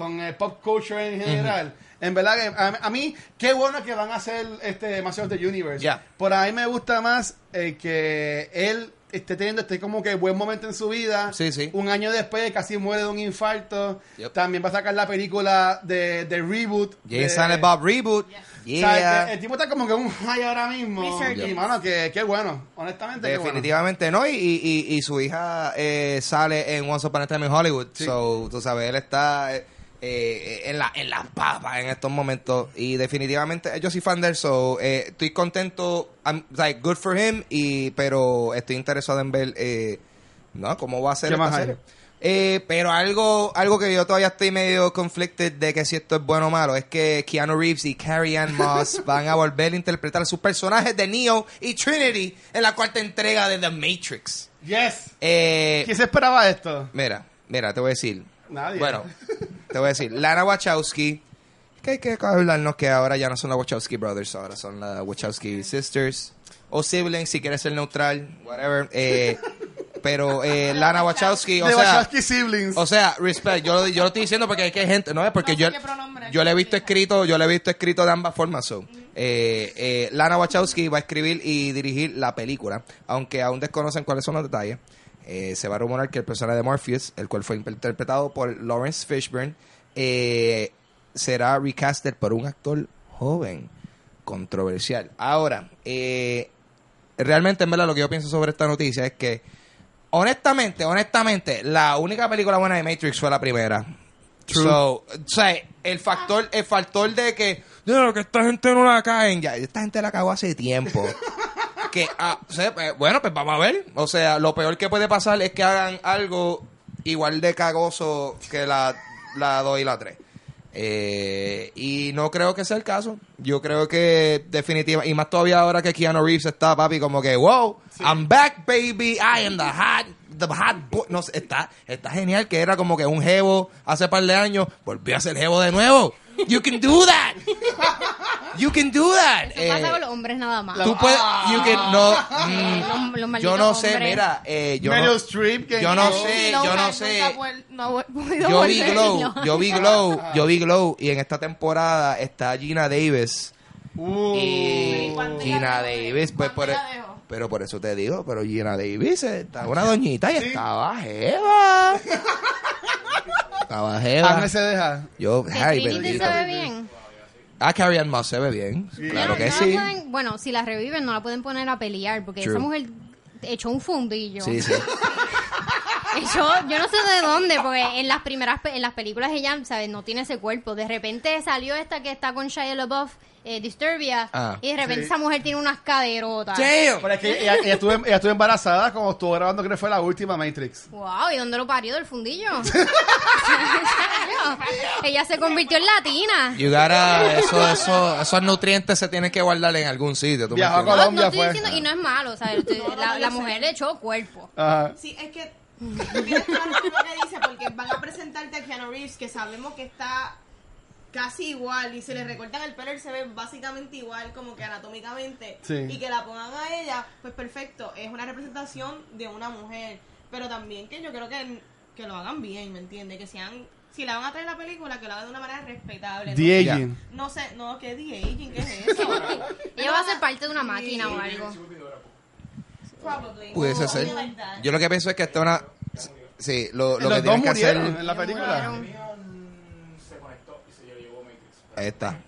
con el pop culture en general, en verdad que a, a mí, qué bueno que van a hacer este Masters of the Universe. Por ahí me gusta más eh, que él esté teniendo este como que buen momento en su vida. Sí, sí. Un año después casi muere de un infarto. Yep. También va a sacar la película de, de Reboot. James de- Bob Reboot. Yes. o Yeah. sea, el, el tipo está como que un high ahora mismo. Resurgence. Y mano, que, que bueno. Honestamente, qué bueno. Definitivamente no, y, y, y su hija eh, sale en Once Upon a Time in Hollywood. Sí. So, tú sabes, él está eh, eh, en la en las papas en estos momentos. Y definitivamente, yo soy fan de él, so, eh, estoy contento, I'm, like, good for him, y, pero estoy interesado en ver eh, ¿no? cómo va a ser ¿Qué esta más hay? serie. Eh, pero algo algo que yo todavía estoy medio conflicted de que si esto es bueno o malo es que Keanu Reeves y Carrie Ann Moss van a volver a interpretar sus personajes de Neo y Trinity en la cuarta entrega de The Matrix. Yes. Eh, ¿Quién se esperaba esto? mira, mira, te voy a decir. Nadie. Bueno, te voy a decir. Lana Wachowski, que hay que hablarnos que ahora ya no son las Wachowski Brothers, ahora son las Wachowski Sisters. O siblings, si quieres ser neutral, whatever. Eh, pero eh, Lana Wachowski, o de sea... Wachowski Siblings. O sea, respect, yo, lo- yo lo estoy diciendo porque hay que gente, no es porque No sé yo, qué pronombre yo le he visto utiliza. escrito, yo le he visto escrito de ambas formas. So. Eh, eh, Lana Wachowski va a escribir y dirigir la película, aunque aún desconocen cuáles son los detalles. Eh, se va a rumorar que el personaje de Morpheus, el cual fue interpretado por Lawrence Fishburne, eh, será recasted por un actor joven, controversial. Ahora, eh, realmente en verdad lo que yo pienso sobre esta noticia es que honestamente, honestamente, la única película buena de Matrix fue la primera. True. So, o sea, el factor, el factor de que, no, que esta gente no la caen, ya, esta gente la cagó hace tiempo. que, ah, pues, bueno, pues vamos a ver. O sea, lo peor que puede pasar es que hagan algo igual de cagoso que la, la 2 y la 3. Eh, y no creo que sea el caso. Yo creo que definitivamente, y más todavía ahora que Keanu Reeves está, papi, como que, wow, I'm back, baby, I am the hot, the hot boy. No sé, está, está genial que era como que un jevo hace par de años, volvió a ser jevo de nuevo. You can do that. You can do that. Eso pasa Eh, con los hombres nada más. Tú puedes, you can, no, Los- mm, los yo malditos no sé, hombres. mira, eh, yo Meryl no, Streep. que- yo no sé, yo no sé. no yo vi. Glow, yo vi Glow, Ah. yo vi Glow y en esta temporada está Gina Davis Uh. y ¿cuánto Gina? Davis, pues por. Pero por eso te digo, pero Gina Davis está una doñita y Sí. estaba jeva. estaba jeva. Agnes se deja. Yo, ay, Trinity se ve bien. Ah, Carrie Ann Moss se ve bien, claro No, que no sí. la pueden- bueno, si la reviven no la pueden poner a pelear porque True. esa mujer echó un fundillo. Sí, sí. Yo, yo no sé de dónde, porque en las primeras pe- en las películas ella, ¿sabes? No tiene ese cuerpo. De repente salió esta que está con Shia LaBeouf, eh, Disturbia, Ah. y de repente Sí. esa mujer tiene unas caderotas. Damn. Pero es que ella, ella estuvo, ella estuvo embarazada cuando estuvo grabando, creo que fue la última Matrix. Wow, ¿y dónde lo parió del fundillo? ella se convirtió en latina. You gotta- eso, eso, esos nutrientes se tienen que guardar en algún sitio. ¿tú Viajó a entiendes? No, Colombia no estoy fue. diciendo, y no es malo, ¿sabes? Estoy- No, no, la, yo la sé. mujer le echó cuerpo. Ajá. Sí, es que tú tienes toda la razón lo que dice porque van a presentarte a Keanu Reeves que sabemos que está casi igual y se le recortan el pelo y se ve básicamente igual como que anatómicamente Sí. y que la pongan a ella, pues perfecto, es una representación de una mujer, pero también que yo creo que, que lo hagan bien, ¿me entiendes? Que sean, si la van a traer a la película, que lo hagan de una manera respetable. The no, Aging. no sé, no, ¿qué The Aging? ¿Qué es eso? Ella va a ser parte de una máquina o algo. Probably. Pudiese ser. Yo lo que pienso es que esta es una... Sí, lo, lo que Los dos tienen que hacer... murieron en la película. Murieron. se conectó y se llevó Matrix. Ahí está.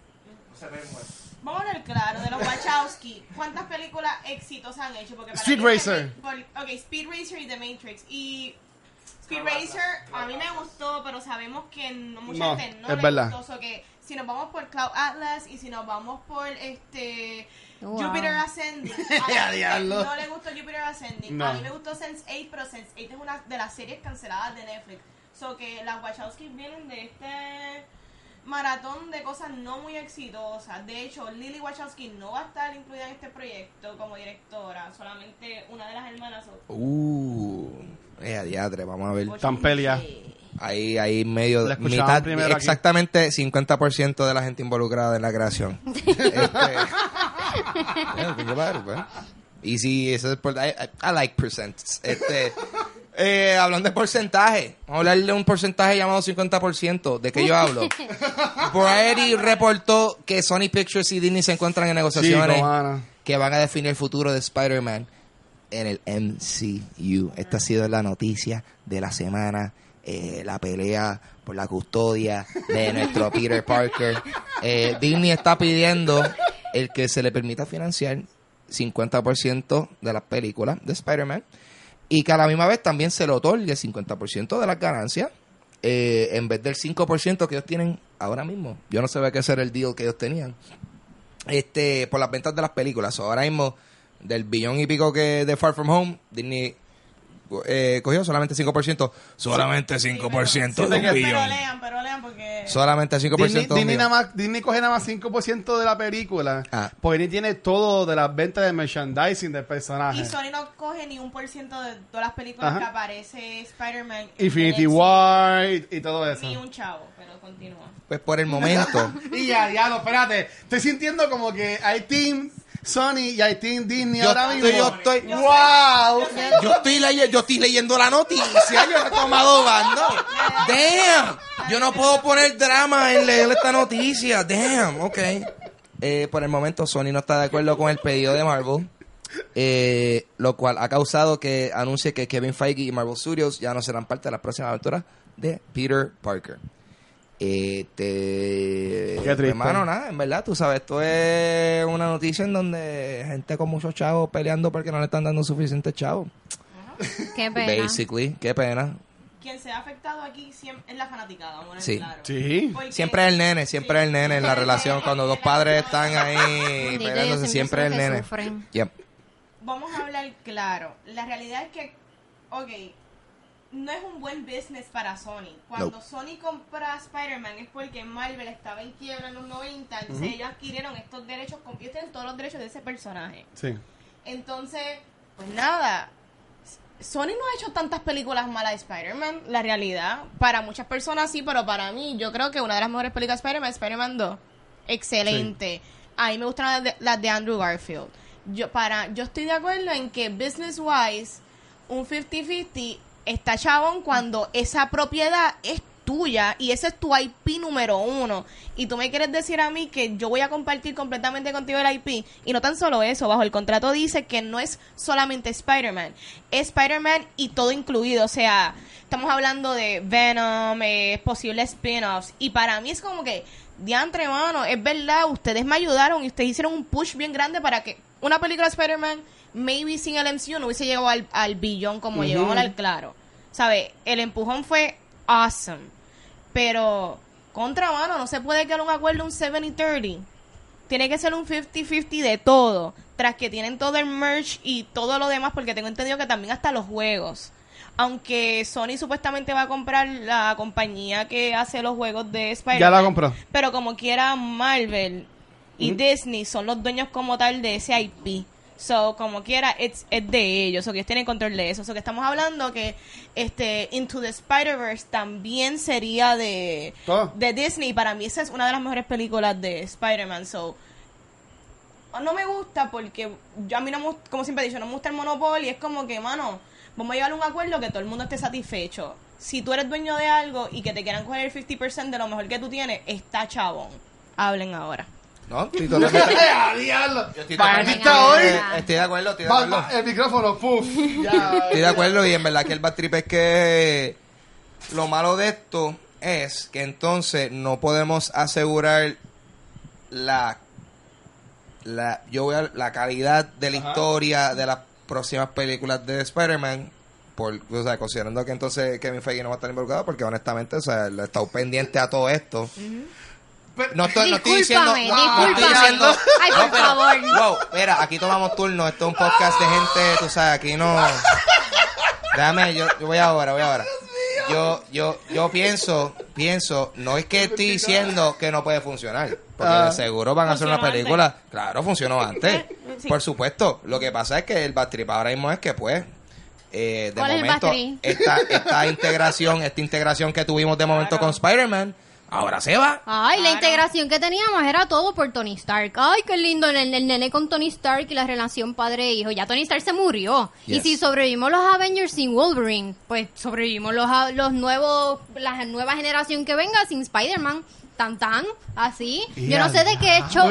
Vamos a hablar claro de los Wachowski. ¿Cuántas películas exitosas han hecho? Porque para Speed mí Racer. ok, Speed Racer y The Matrix. Y Speed Racer a mí me gustó, pero sabemos que no, mucha No, gente no es le verdad. gustó. So que si nos vamos por Cloud Atlas y si nos vamos por este Wow. Jupiter Ascending, Ya, a la gente no le gustó Jupiter Ascending. No. A mí me gustó Sense8, pero Sense8 es una de las series canceladas de Netflix. So que las Wachowski vienen de este maratón de cosas no muy exitosas. De hecho, Lily Wachowski no va a estar incluida en este proyecto como directora, solamente una de las hermanas. Uh, eh, a diadre, vamos a ver. Están peleadas. Ahí, ahí medio, mitad, primero aquí. exactamente 50% de la gente involucrada en la creación. este, it, pues. Y si eso es por, I, I- I like percents. Este, eh, hablando de porcentaje, vamos a hablar de un porcentaje llamado 50%. ¿De qué yo hablo? Variety reportó que Sony Pictures y Disney se encuentran en negociaciones que van a definir el futuro de Spider-Man en el MCU. Esta ha sido la noticia de la semana. eh, la pelea por la custodia de nuestro Peter Parker. Eh, Disney está pidiendo el que se le permita financiar 50% de las películas de Spider-Man y que a la misma vez también se le otorgue 50% de las ganancias eh, en vez del 5% que ellos tienen ahora mismo. Yo no sé qué ser el deal que ellos tenían este por las ventas de las películas. Ahora mismo, del billón y pico que de Far From Home, Disney eh, cogió solamente 5%. Solamente 5% Sí, de un pero, pero billón. pero lean, pero lean porque... Solamente 5% de Disney, un Disney nada más, Disney coge nada más 5% de la película. Ah. Porque Disney tiene todo de las ventas de merchandising del personaje. Y Sony no coge ni un por ciento de todas las películas Ajá. que aparece Spider-Man. en Infinity. War y, y todo eso. Ni un chavo, pero continúa. Pues por el momento. Y ya, ya, no, espérate. Estoy sintiendo como que hay Team Sony y Team Disney Yo ahora estoy- mismo. yo estoy- ¡Wow! yo, estoy leye- yo estoy leyendo la noticia, yo he tomado bando. Damn. Yo no puedo poner drama en leer esta noticia. Damn, ok. Eh, por el momento Sony no está de acuerdo con el pedido de Marvel. eh, lo cual ha causado que anuncie que Kevin Feige y Marvel Studios ya no serán parte de las próximas aventuras de Peter Parker. Este, Qué triste. hermano, nada, en verdad, tú sabes, esto es una noticia en donde gente con muchos chavos peleando porque no le están dando suficientes chavos. Qué pena. Basically, qué pena. Quien se ha afectado aquí siempre es la fanaticada, vamos a Sí. claro. Sí. Porque- Siempre es el nene, siempre es el nene en la relación. Cuando dos padres están ahí Bendito, peleándose, ellos siempre es el son los que nene. sufren. Yep. Vamos a hablar claro. La realidad es que, ok, no es un buen business para Sony. Cuando No. Sony compra Spider-Man es porque Marvel estaba en quiebra en los 90, entonces ellos adquirieron estos derechos, tienen todos los derechos de ese personaje. Sí. Entonces, pues nada, Sony no ha hecho tantas películas malas de Spider-Man, la realidad. Para muchas personas sí, pero para mí, yo creo que una de las mejores películas de Spider-Man es Spider-Man 2. Excelente. A mí me gustan las de, las de Andrew Garfield. Yo, para, yo estoy de acuerdo en que business-wise, un 50-50 está chabón cuando esa propiedad es tuya y ese es tu IP número uno. Y tú me quieres decir a mí que yo voy a compartir completamente contigo el IP. Y no tan solo eso, bajo el contrato dice que no es solamente Spider-Man, es Spider-Man y todo incluido. O sea, estamos hablando de Venom, eh, posibles spin-offs. Y para mí es como que, diantre, mano, es verdad, ustedes me ayudaron y ustedes hicieron un push bien grande para que una película de Spider-Man, maybe sin el MCU, no hubiese llegado al, al billón como llegó al claro. ¿sabes? El empujón fue awesome. Pero, contra mano, no se puede quedar un acuerdo un 70-30. Tiene que ser un 50-50 de todo. Tras que tienen todo el merch y todo lo demás, porque tengo entendido que también hasta los juegos. Aunque Sony supuestamente va a comprar la compañía que hace los juegos de Spider-Man. Ya la compró. Pero como quiera, Marvel y Disney son los dueños como tal de ese IP. So, como quiera, it's- es de ellos. O que ellos tienen control de eso. So, que estamos hablando que este Into the Spider-Verse también sería de, Todo. de Disney. Para mí esa es una de las mejores películas de Spider-Man. So, no me gusta porque yo a mí no me como siempre he dicho, no me gusta el monopolio. Es como que, mano, vamos a llegar a un acuerdo que todo el mundo esté satisfecho. Si tú eres dueño de algo y que te quieran coger el 50% de lo mejor que tú tienes, está chabón. Hablen ahora. No, estoy totalmente, ¡Ah, diablo! yo estoy Vanessa hoy. totalmente- estoy de acuerdo, estoy de Va- acuerdo. va- el micrófono, puf. Ya. Estoy de acuerdo y en verdad que el bad trip es que lo malo de esto es que entonces no podemos asegurar la la yo voy a la calidad de la Ajá. historia de las próximas películas de Spider-Man por, o sea, considerando que entonces Kevin Feige no va a estar involucrado porque honestamente, o sea, él ha estado pendiente a todo esto. Pero- No estoy, no estoy diciendo. No, no estoy discúlpame. diciendo- Ay, no, por pero- favor. Wow, mira, aquí tomamos turno. Esto es un podcast de gente, tú sabes, aquí no. Déjame, yo, yo voy ahora, voy ahora. Yo, yo, yo pienso, pienso, no es que estoy diciendo que no puede funcionar, porque Ah. de seguro van a hacer una Funcionó película. Claro, funcionó antes. Sí. Por supuesto. Lo que pasa es que el bad trip ahora mismo es que, pues, eh, de ¿Cuál es el momento, esta, esta integración, esta integración que tuvimos de momento Claro. con Spider-Man, ahora se va. Ay, la integración que teníamos era todo por Tony Stark. Ay, qué lindo el, el nene con Tony Stark y la relación padre-hijo. Ya Tony Stark se murió. Y si sobrevivimos los Avengers sin Wolverine, pues sobrevivimos los, los nuevos, la nueva generación que venga sin Spider-Man. Tan tan, así. Yo no sé de qué hecho.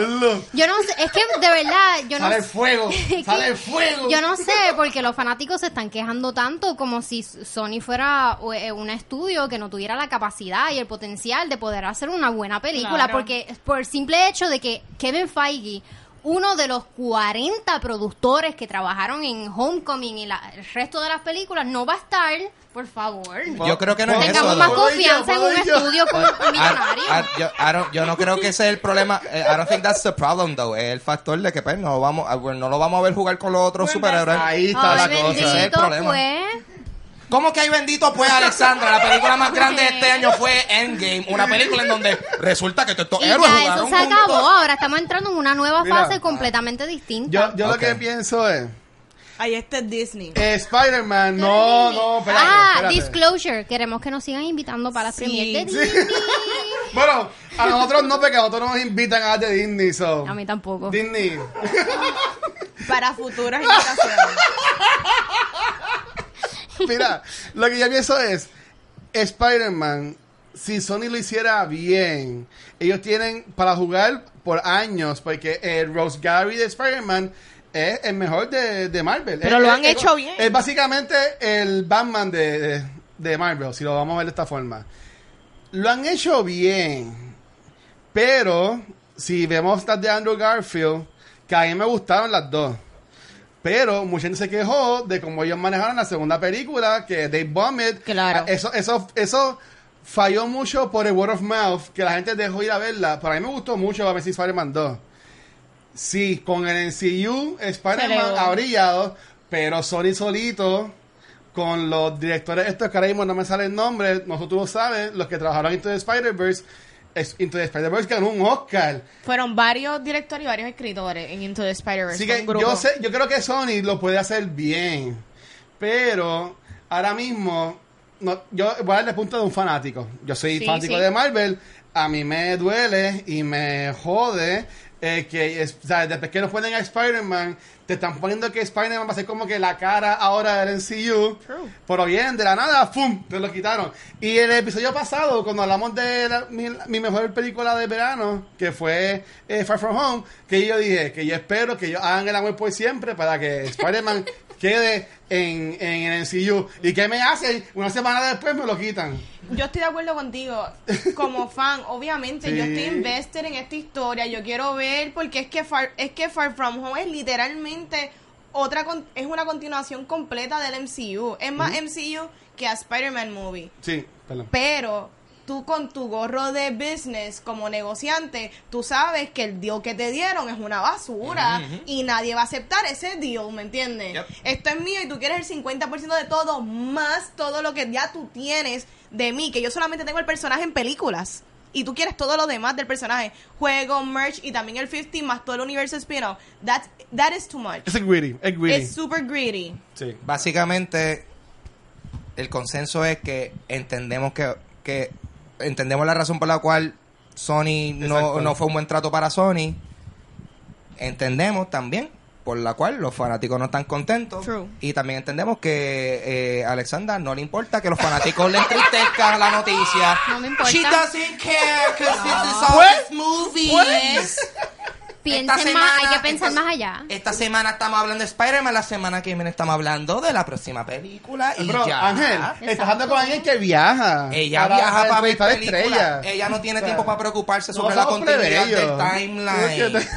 Yo no sé, es que de verdad, yo no Sale sé- fuego. Sale fuego. Yo no sé, porque los fanáticos se están quejando tanto como si Sony fuera eh, un estudio que no tuviera la capacidad y el potencial de poder hacer una buena película, Claro. porque por el simple hecho de que Kevin Feige, uno de los 40 productores que trabajaron en Homecoming y la- el resto de las películas, no va a estar, por favor. Yo creo que no es Tengamos eso. Tengamos más though. ¿Puedo confianza en yo? un estudio con I- millonario. I- yo, no creo que ese es el problema. eh, I don't think that's the problem, though. Es el factor de que pues, no, vamos, a- no lo vamos a ver jugar con los otros Pues, superhéroes. Ahí está Ay, la cosa. Ese es el problema. pues. ¿Cómo que hay bendito pues, Alexandra? La película más grande de este año fue Endgame. Una película en donde resulta que estos Y héroes ya jugaron eso se acabó, ahora estamos entrando en una nueva Mira. fase completamente distinta. Yo, yo lo que pienso es. Ahí está es Disney. eh, Spider-Man, no, no, espérate. ah, espérate. disclosure, queremos que nos sigan invitando para las Sí. de Sí. Disney. Bueno, a nosotros no, porque a nosotros nos invitan a las de Disney, so. A mí tampoco. Disney. Para futuras invitaciones. Mira, lo que yo pienso es, Spider-Man, si Sony lo hiciera bien, ellos tienen para jugar por años, porque el Rose Gary de Spider-Man es el mejor de, de Marvel. Pero Es- lo han es- hecho bien. Es básicamente el Batman de, de, de Marvel, si lo vamos a ver de esta forma. Lo han hecho bien, pero si vemos las de Andrew Garfield, que a mí me gustaron las dos. Pero mucha gente se quejó de cómo ellos manejaron la segunda película, que Dave Vomit. Claro. Eso, eso, eso falló mucho por el word of mouth, que la gente dejó ir a verla. Pero a mí me gustó mucho a ver si Spider-Man 2. Sí, con el MCU, Spider-Man ha brillado, pero Sony solito, con los directores estos que ahora mismo no me sale el nombre, nosotros lo sabes, los que trabajaron en Spider-Verse, Into the Spider-Verse ganó un Oscar. Fueron varios directores y varios escritores en Into the Spider-Verse. Así que yo sé, yo creo que Sony lo puede hacer bien. Pero ahora mismo, no, yo voy a darle punto de un fanático. Yo soy Sí, fanático sí. de Marvel. A mí me duele y me jode eh, que es- o sea, desde que nos ponen a Spider-Man, te están poniendo que Spider-Man va a ser como que la cara ahora del MCU. True. Pero bien, de la nada, ¡pum! Te lo quitaron. Y el episodio pasado, cuando hablamos de la- mi, mi mejor película de verano, que fue eh, Far From Home, que yo dije que yo espero que ellos hagan el amor por siempre para que Spider-Man quede en, en el MCU. ¿Y qué me hacen? Una semana después me lo quitan. Yo estoy de acuerdo contigo. Como fan, obviamente, Sí. yo estoy invested en esta historia. Yo quiero ver, porque es que Far, es que Far From Home es literalmente otra con- es una continuación completa del MCU. Es más MCU que a Spider-Man movie. Sí, perdón. Pero tú con tu gorro de business como negociante, tú sabes que el deal que te dieron es una basura y nadie va a aceptar ese deal, ¿me entiendes? Yep. Esto es mío y tú quieres el 50% de todo, más todo lo que ya tú tienes de mí, que yo solamente tengo el personaje en películas. Y tú quieres todo lo demás del personaje. Juego, merch y también el 50 más todo el universo spin-off. That, that is too much. Es greedy, es greedy. Es super greedy. Sí. Básicamente, el consenso es que entendemos que, que entendemos la razón por la cual Sony no, no fue un buen trato para Sony. Entendemos también por la cual los fanáticos no están contentos. True. Y también entendemos que eh, a Alexandra no le importa que los fanáticos le entristezcan la noticia. No me importa. She doesn't care because this is all Pues, these movies. pues. Piensen Esta más, hay semana- que pensar esta- más allá. Esta semana estamos hablando de Spider-Man, la semana que viene estamos hablando de la próxima película y Pero, ya. Ángel, estás hablando con alguien que viaja. Ella viaja para ver películas. estrellas. Ella no tiene O sea, tiempo para preocuparse no sobre la continuidad del timeline.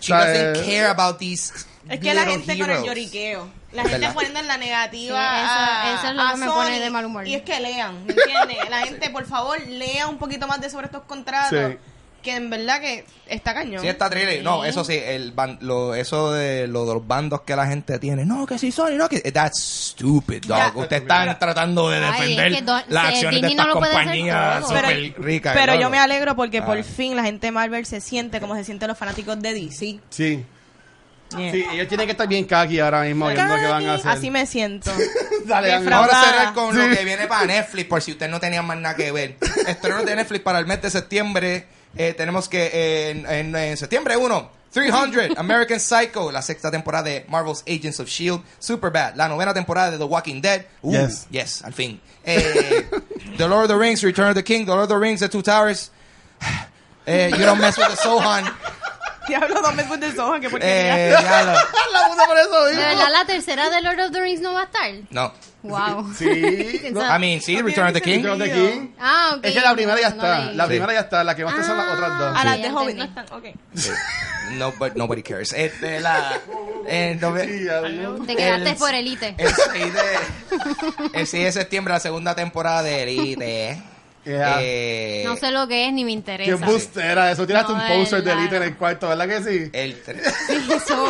She O sea, doesn't care about these Es que la gente con el heroes. lloriqueo. La gente ¿Verdad? poniendo en la negativa. Sí, eso- eso es lo a que me Sony. pone de mal humor. Y es que lean, ¿me entiendes? la gente, por favor, lea un poquito más de sobre estos contratos. Sí. Que en verdad que está cañón. Sí, está thriller. No, eso sí, el ban- lo, eso de, lo de los bandos que la gente tiene. No, que sí, Sony, no, que. That's stupid, dog. Ya. Ustedes están tratando de Ay, defender es que do- las se- acciones de Disney no estas lo puede hacer compañías todo. súper Pero- ricas. Pero ¿no? yo me alegro porque Ah. por fin la gente de Marvel se siente como se sienten los fanáticos de DC. Sí. Yeah. Sí, ellos tienen que estar bien kaki ahora mismo viendo qué van a hacer. Así me siento. Dale, Ángel. Defraudada. Vamos a cerrar con Sí. lo que viene para Netflix, por si ustedes no tenían más nada que ver. Estrenos de Netflix para el mes de septiembre. Eh, tenemos que eh, en, en- en septiembre 1, 300, American Psycho, la sexta temporada de Marvel's Agents of S.H.I.E.L.D., Superbad, la novena temporada de The Walking Dead. Uh, Yes. Yes, al fin. Eh, the Lord of the Rings, Return of the King, The Lord of the Rings, The Two Towers. Eh, you don't mess with the Sohan. Diablo, no me de soja, que porquería. Eh, ya lo- La puta por eso, ¿De verdad la tercera de Lord of the Rings no va a estar? no. Wow. Sí. ¿Quién no? I mean, sí, No Return of the King. Return of the. King. Ah, ok. Es que la primera ya No está. leí. la Sí. primera ya está. La que va a estar son las otras dos. A las Sí, de Hobbit no están. Ok. Sí. No, but nobody cares. Este, la, eh, Sí. Te quedaste El- por Elite. El 6 de, el 6 de septiembre, la segunda temporada de Elite. Yeah. Eh, No sé lo que es ni me Qué interesa. bustera eso. Tiraste No, un poster de. Elite en el cuarto, ¿verdad que sí? El tre- Eso,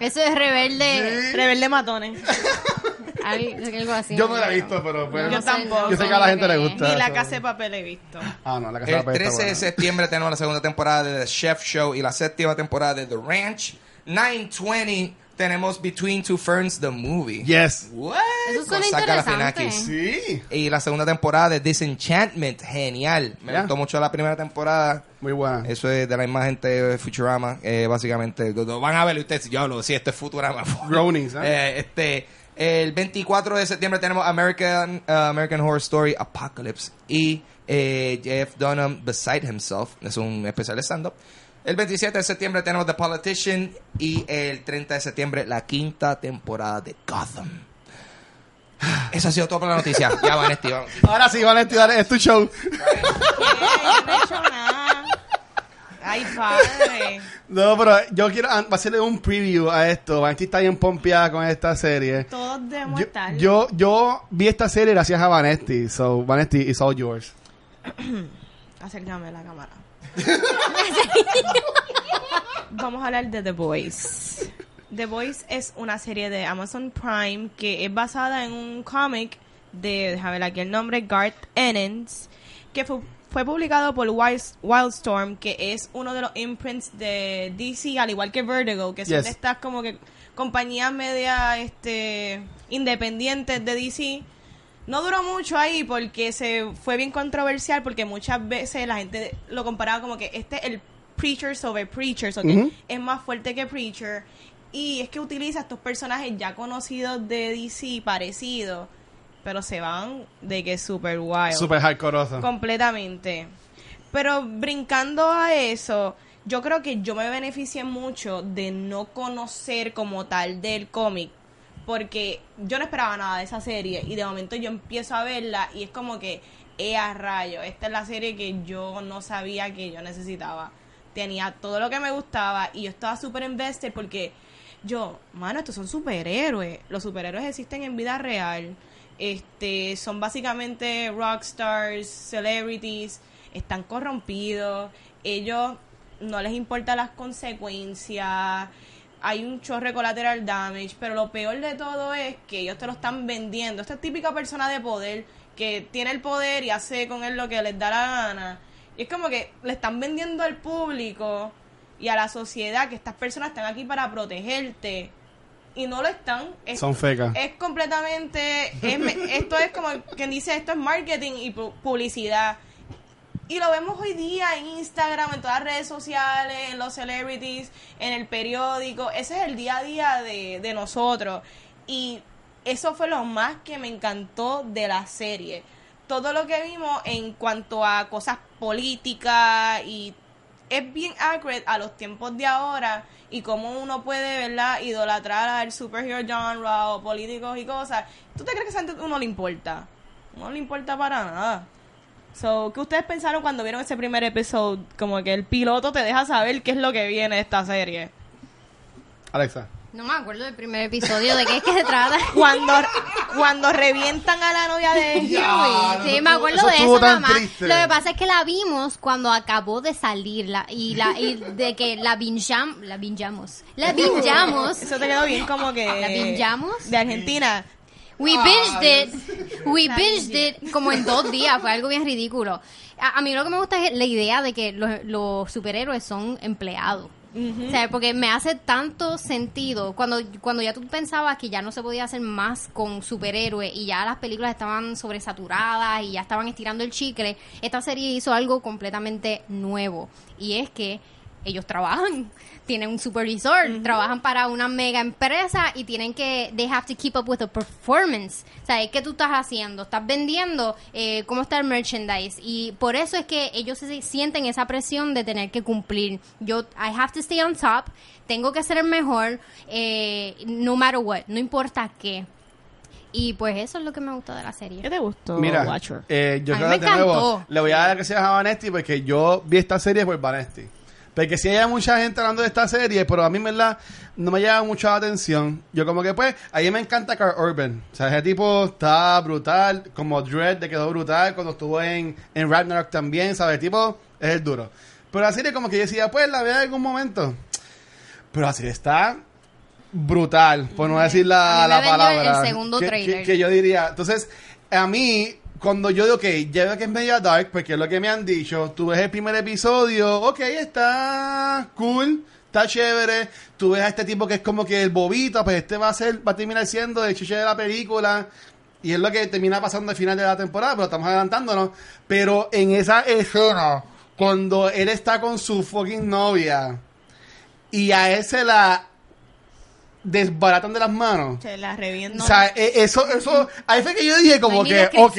eso es rebelde. Rebelde matones. Algo algo así. Yo no la he visto, pero pues, Yo tampoco. Yo sé que a la gente le gusta. Ni la casa de papel he visto. Ah, no, la casa el de papel está 13 de buena. septiembre tenemos la segunda temporada de The Chef Show y la séptima temporada de The Ranch. 920 tenemos Between Two Ferns, The Movie. Yes. What? Eso suena interesante. Sí. Y la segunda temporada de Disenchantment, genial. Me gustó mucho la primera temporada. Muy buena. Eso es de la misma gente de Futurama. Eh, básicamente, lo- van a ver ustedes. Yo lo si esto es Futurama. Groanings, ¿eh? Eh, este, el 24 de septiembre tenemos American, uh, American Horror Story Apocalypse y eh, Jeff Dunham Beside Himself. Es un especial de stand-up. El 27 de septiembre tenemos The Politician y el 30 de septiembre la quinta temporada de Gotham. Eso ha sido todo por la noticia. Ya van, Steve, vamos. Ahora sí, Valentín, dale, es tu show. Ay, padre. No, pero yo quiero an- hacerle un preview a esto. Valentín está bien pompeada con esta serie. Todos debemos Yo, estar. yo, yo vi esta serie gracias a Vanetti. So, Vanetti, it's all yours. Acércame a la cámara. Vamos a hablar de The Boys. The Boys es una serie de Amazon Prime que es basada en un cómic de, déjame ver aquí el nombre, Garth Ennis, que fue, fue publicado por Wild- Wildstorm, que es uno de los imprints de DC, al igual que Vertigo, que son Yes. de estas como que compañías media este, independientes de DC. No duró mucho ahí porque se fue bien controversial porque muchas veces la gente lo comparaba como que este es el Preacher sobre Preacher, o que Ujú. es más fuerte que Preacher. Y es que utiliza estos personajes ya conocidos de DC, parecidos, pero se van de que es super wild. Super hardcoreoso. Completamente. Pero brincando a eso, yo creo que yo me beneficié mucho de no conocer como tal del cómic. Porque yo no esperaba nada de esa serie. Y de momento yo empiezo a verla y es como que, eh, a rayo, esta es la serie que yo no sabía que yo necesitaba. tenía todo lo que me gustaba y yo estaba súper invested porque yo, mano, estos son superhéroes. Los superhéroes existen en vida real. Este, son básicamente rockstars, celebrities, están corrompidos. Ellos no les importa las consecuencias. Hay un chorre de collateral damage, pero lo peor de todo es que ellos te lo están vendiendo. Esta típica persona de poder que tiene el poder y hace con él lo que les da la gana. Y es como que le están vendiendo al público y a la sociedad que estas personas están aquí para protegerte y no lo están. Es, Son fecas. es completamente es esto es como quien dice esto es marketing y pu- publicidad y lo vemos hoy día en Instagram, en todas las redes sociales, en los celebrities, en el periódico. Ese es el día a día de, de nosotros. Y eso fue lo más que me encantó de la serie. Todo lo que vimos en cuanto a cosas políticas y es bien accurate a los tiempos de ahora y cómo uno puede, ¿verdad?, idolatrar al superhero genre o políticos y cosas. ¿Tú te crees que a uno le importa? No le importa para nada. So, ¿qué ustedes pensaron cuando vieron ese primer episodio? Como que el piloto te deja saber qué es lo que viene de esta serie. Alexa. No me acuerdo del primer episodio de qué es que se trata. Cuando, cuando revientan a la novia de Huey. Sí, me acuerdo eso de eso nada más. triste. Lo que pasa es que la vimos cuando acabó de salir la, y la y de que la binjam, la binjamos. La binjamos. Eso te quedó bien como que... ¿La bingeamos? De Argentina. We binged it. We binged it como en dos días. Fue algo bien ridículo. A, a mí lo que me gusta es la idea de que los, los superhéroes son empleados. O sea, porque me hace tanto sentido cuando, cuando ya tú pensabas que ya no se podía hacer más con superhéroes y ya las películas estaban sobresaturadas y ya estaban estirando el chicle, esta serie hizo algo completamente nuevo y es que ellos trabajan, tienen un supervisor, trabajan para una mega empresa y tienen que, they have to keep up with the performance. O sea, ¿qué tú estás haciendo? ¿Estás vendiendo? Eh, ¿Cómo está el merchandise? Y por eso es que ellos se sienten esa presión de tener que cumplir. Yo, I have to stay on top, tengo que ser el mejor, eh, no matter what, no importa qué. Y pues eso es lo que me gusta de la serie. ¿Qué te gustó, Mira, Watcher? eh, yo A mí creo me que de nuevo encantó. le voy a dar que sea a Vanesti porque yo vi esta serie por Vanesti. Porque si hay mucha gente hablando de esta serie, pero a mí, en verdad, no me llama mucho la atención. Yo como que, pues, a mí me encanta Carl Urban. O sea, ese tipo está brutal, como Dread le quedó brutal cuando estuvo en, en Ragnarok también, ¿sabes? El tipo es el duro. Pero la serie como que yo decía, pues, la veo en algún momento. Pero serie está brutal, por no decir la, A mí me la vendió el palabra. segundo que, trailer. que- que yo diría. Entonces, a mí, cuando yo digo, ok, ya veo que es media dark, porque es lo que me han dicho, tú ves el primer episodio, ok, está cool, está chévere, tú ves a este tipo que es como que el bobito, pues este va a ser, va a terminar siendo el chiche de la película, y es lo que termina pasando al final de la temporada, pero estamos adelantándonos, pero en esa escena, cuando él está con su fucking novia, y a él se la desbaratan de las manos. Se la reviento. O sea, eh, eso, eso, ahí fue que yo dije como No que, ok,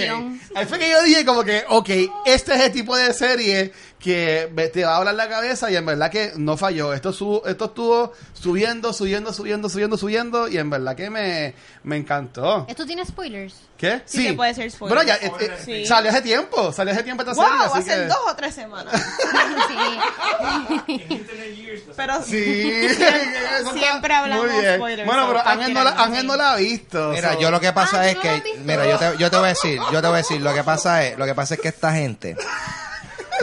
ahí fue que yo dije como que, ok, este es el tipo de serie que te va a hablar la cabeza y en verdad que no falló. Esto, su, esto estuvo subiendo, subiendo, subiendo, subiendo, subiendo y en verdad que me, me encantó. ¿Esto tiene spoilers? ¿Qué? Sí que puede ser spoiler. Bueno, ya, eh, eh, Sí. salió hace tiempo, salió hace tiempo esta wow, serie, así hace que... dos o tres semanas. sí. Pero Sí, Siempre hablamos muy bien. spoilers, Bueno, pero Ángel no, la, Ángel sí. no la ha visto. Mira, so- yo lo que pasa Ah, es ¿tú no que, mira, yo te, yo te voy a decir, yo te voy a decir, lo que pasa es, lo que pasa es que esta gente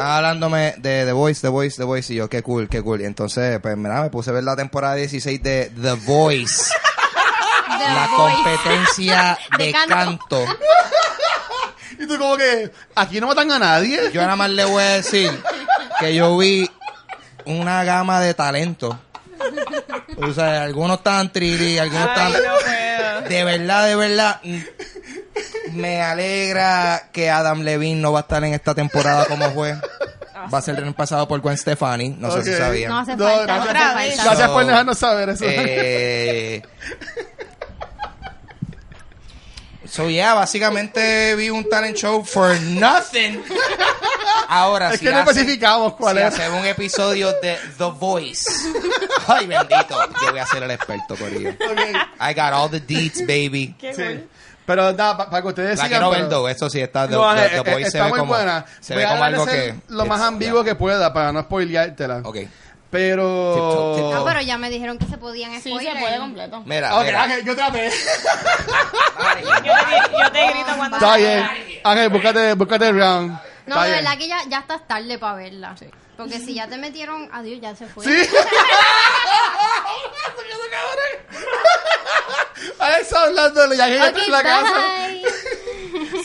estaba hablándome de The Voice, The Voice, The Voice y yo, qué cool, qué cool. Y entonces, pues, mira, me puse a ver la temporada 16 de The Voice, The la Voice. competencia de, De canto. canto. Y tú como que, aquí no matan a nadie. Yo nada más le voy a decir que yo vi una gama de talentos. O sea, algunos estaban trilly, algunos no puedo. De verdad, de verdad, me alegra que Adam Levine no va a estar en esta temporada como juez. Va a ser reemplazado por Gwen Stefani, no sé si Ok. sabían. No hace No, falta. gracias, no por- hace falta. Gracias So, por dejarnos saber eso. Eh, so yeah, básicamente vi un talent show for nothing. Ahora es si que no especificamos cuál si es. hacemos un episodio de The Voice. Ay, bendito. Yo voy a ser el experto, Corillo. Ok. I got all the deets, baby. Qué Sí. cool. Pero nada, pa- para que ustedes La sigan. pero- dos, eso sí está. The, No, The- The Boys se está ve muy como, buena. se Voy ve a como de algo que. Lo más ambiguo yeah. que pueda para no spoileártela. Ok. Pero. Ah, pero ya me dijeron que se podían Sí, spoiler. se puede completo. Mira, Ok, mira. Ángel, yo traté. Yo te, yo te grito cuando Está bien. Ángel, búscate, búscate el round. No, de verdad que ya, ya estás tarde para verla. Porque si ya te metieron, adiós, ya se fue. Sí. Alex hablando, ya que ya Ok, está en la casa.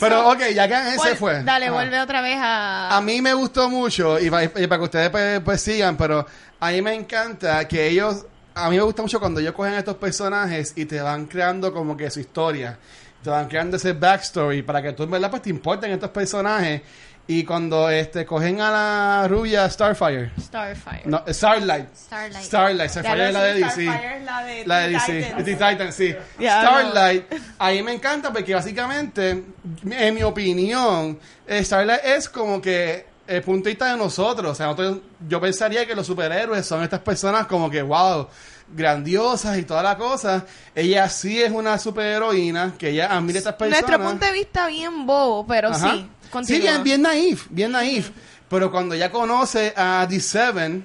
Pero ok, ya que se fue. Dale, Ajá. vuelve otra vez a... A mí me gustó mucho, y para, y para que ustedes pues, pues sigan, pero a mí me encanta que ellos, a mí me gusta mucho cuando ellos cogen estos personajes y te van creando como que su historia, te van creando ese backstory para que tú en verdad pues te importen estos personajes. Y cuando este cogen a la rubia Starfire, Starfire. no, Starlight, Starlight. Starlight, Starfire es la de DC. Starfire es la de La de DC, Titans, sí. Starlight, ahí me encanta porque básicamente, en mi opinión, Starlight es como que el punto de nosotros. O sea, nosotros- yo pensaría que los superhéroes son estas personas como que, wow, grandiosas y toda la cosa. Ella sí es una superheroína, que ella admira a estas personas. Nuestro punto de vista bien bobo, pero Ajá. sí. Sí, bien, bien naif, bien naif. Pero cuando ya conoce a D7,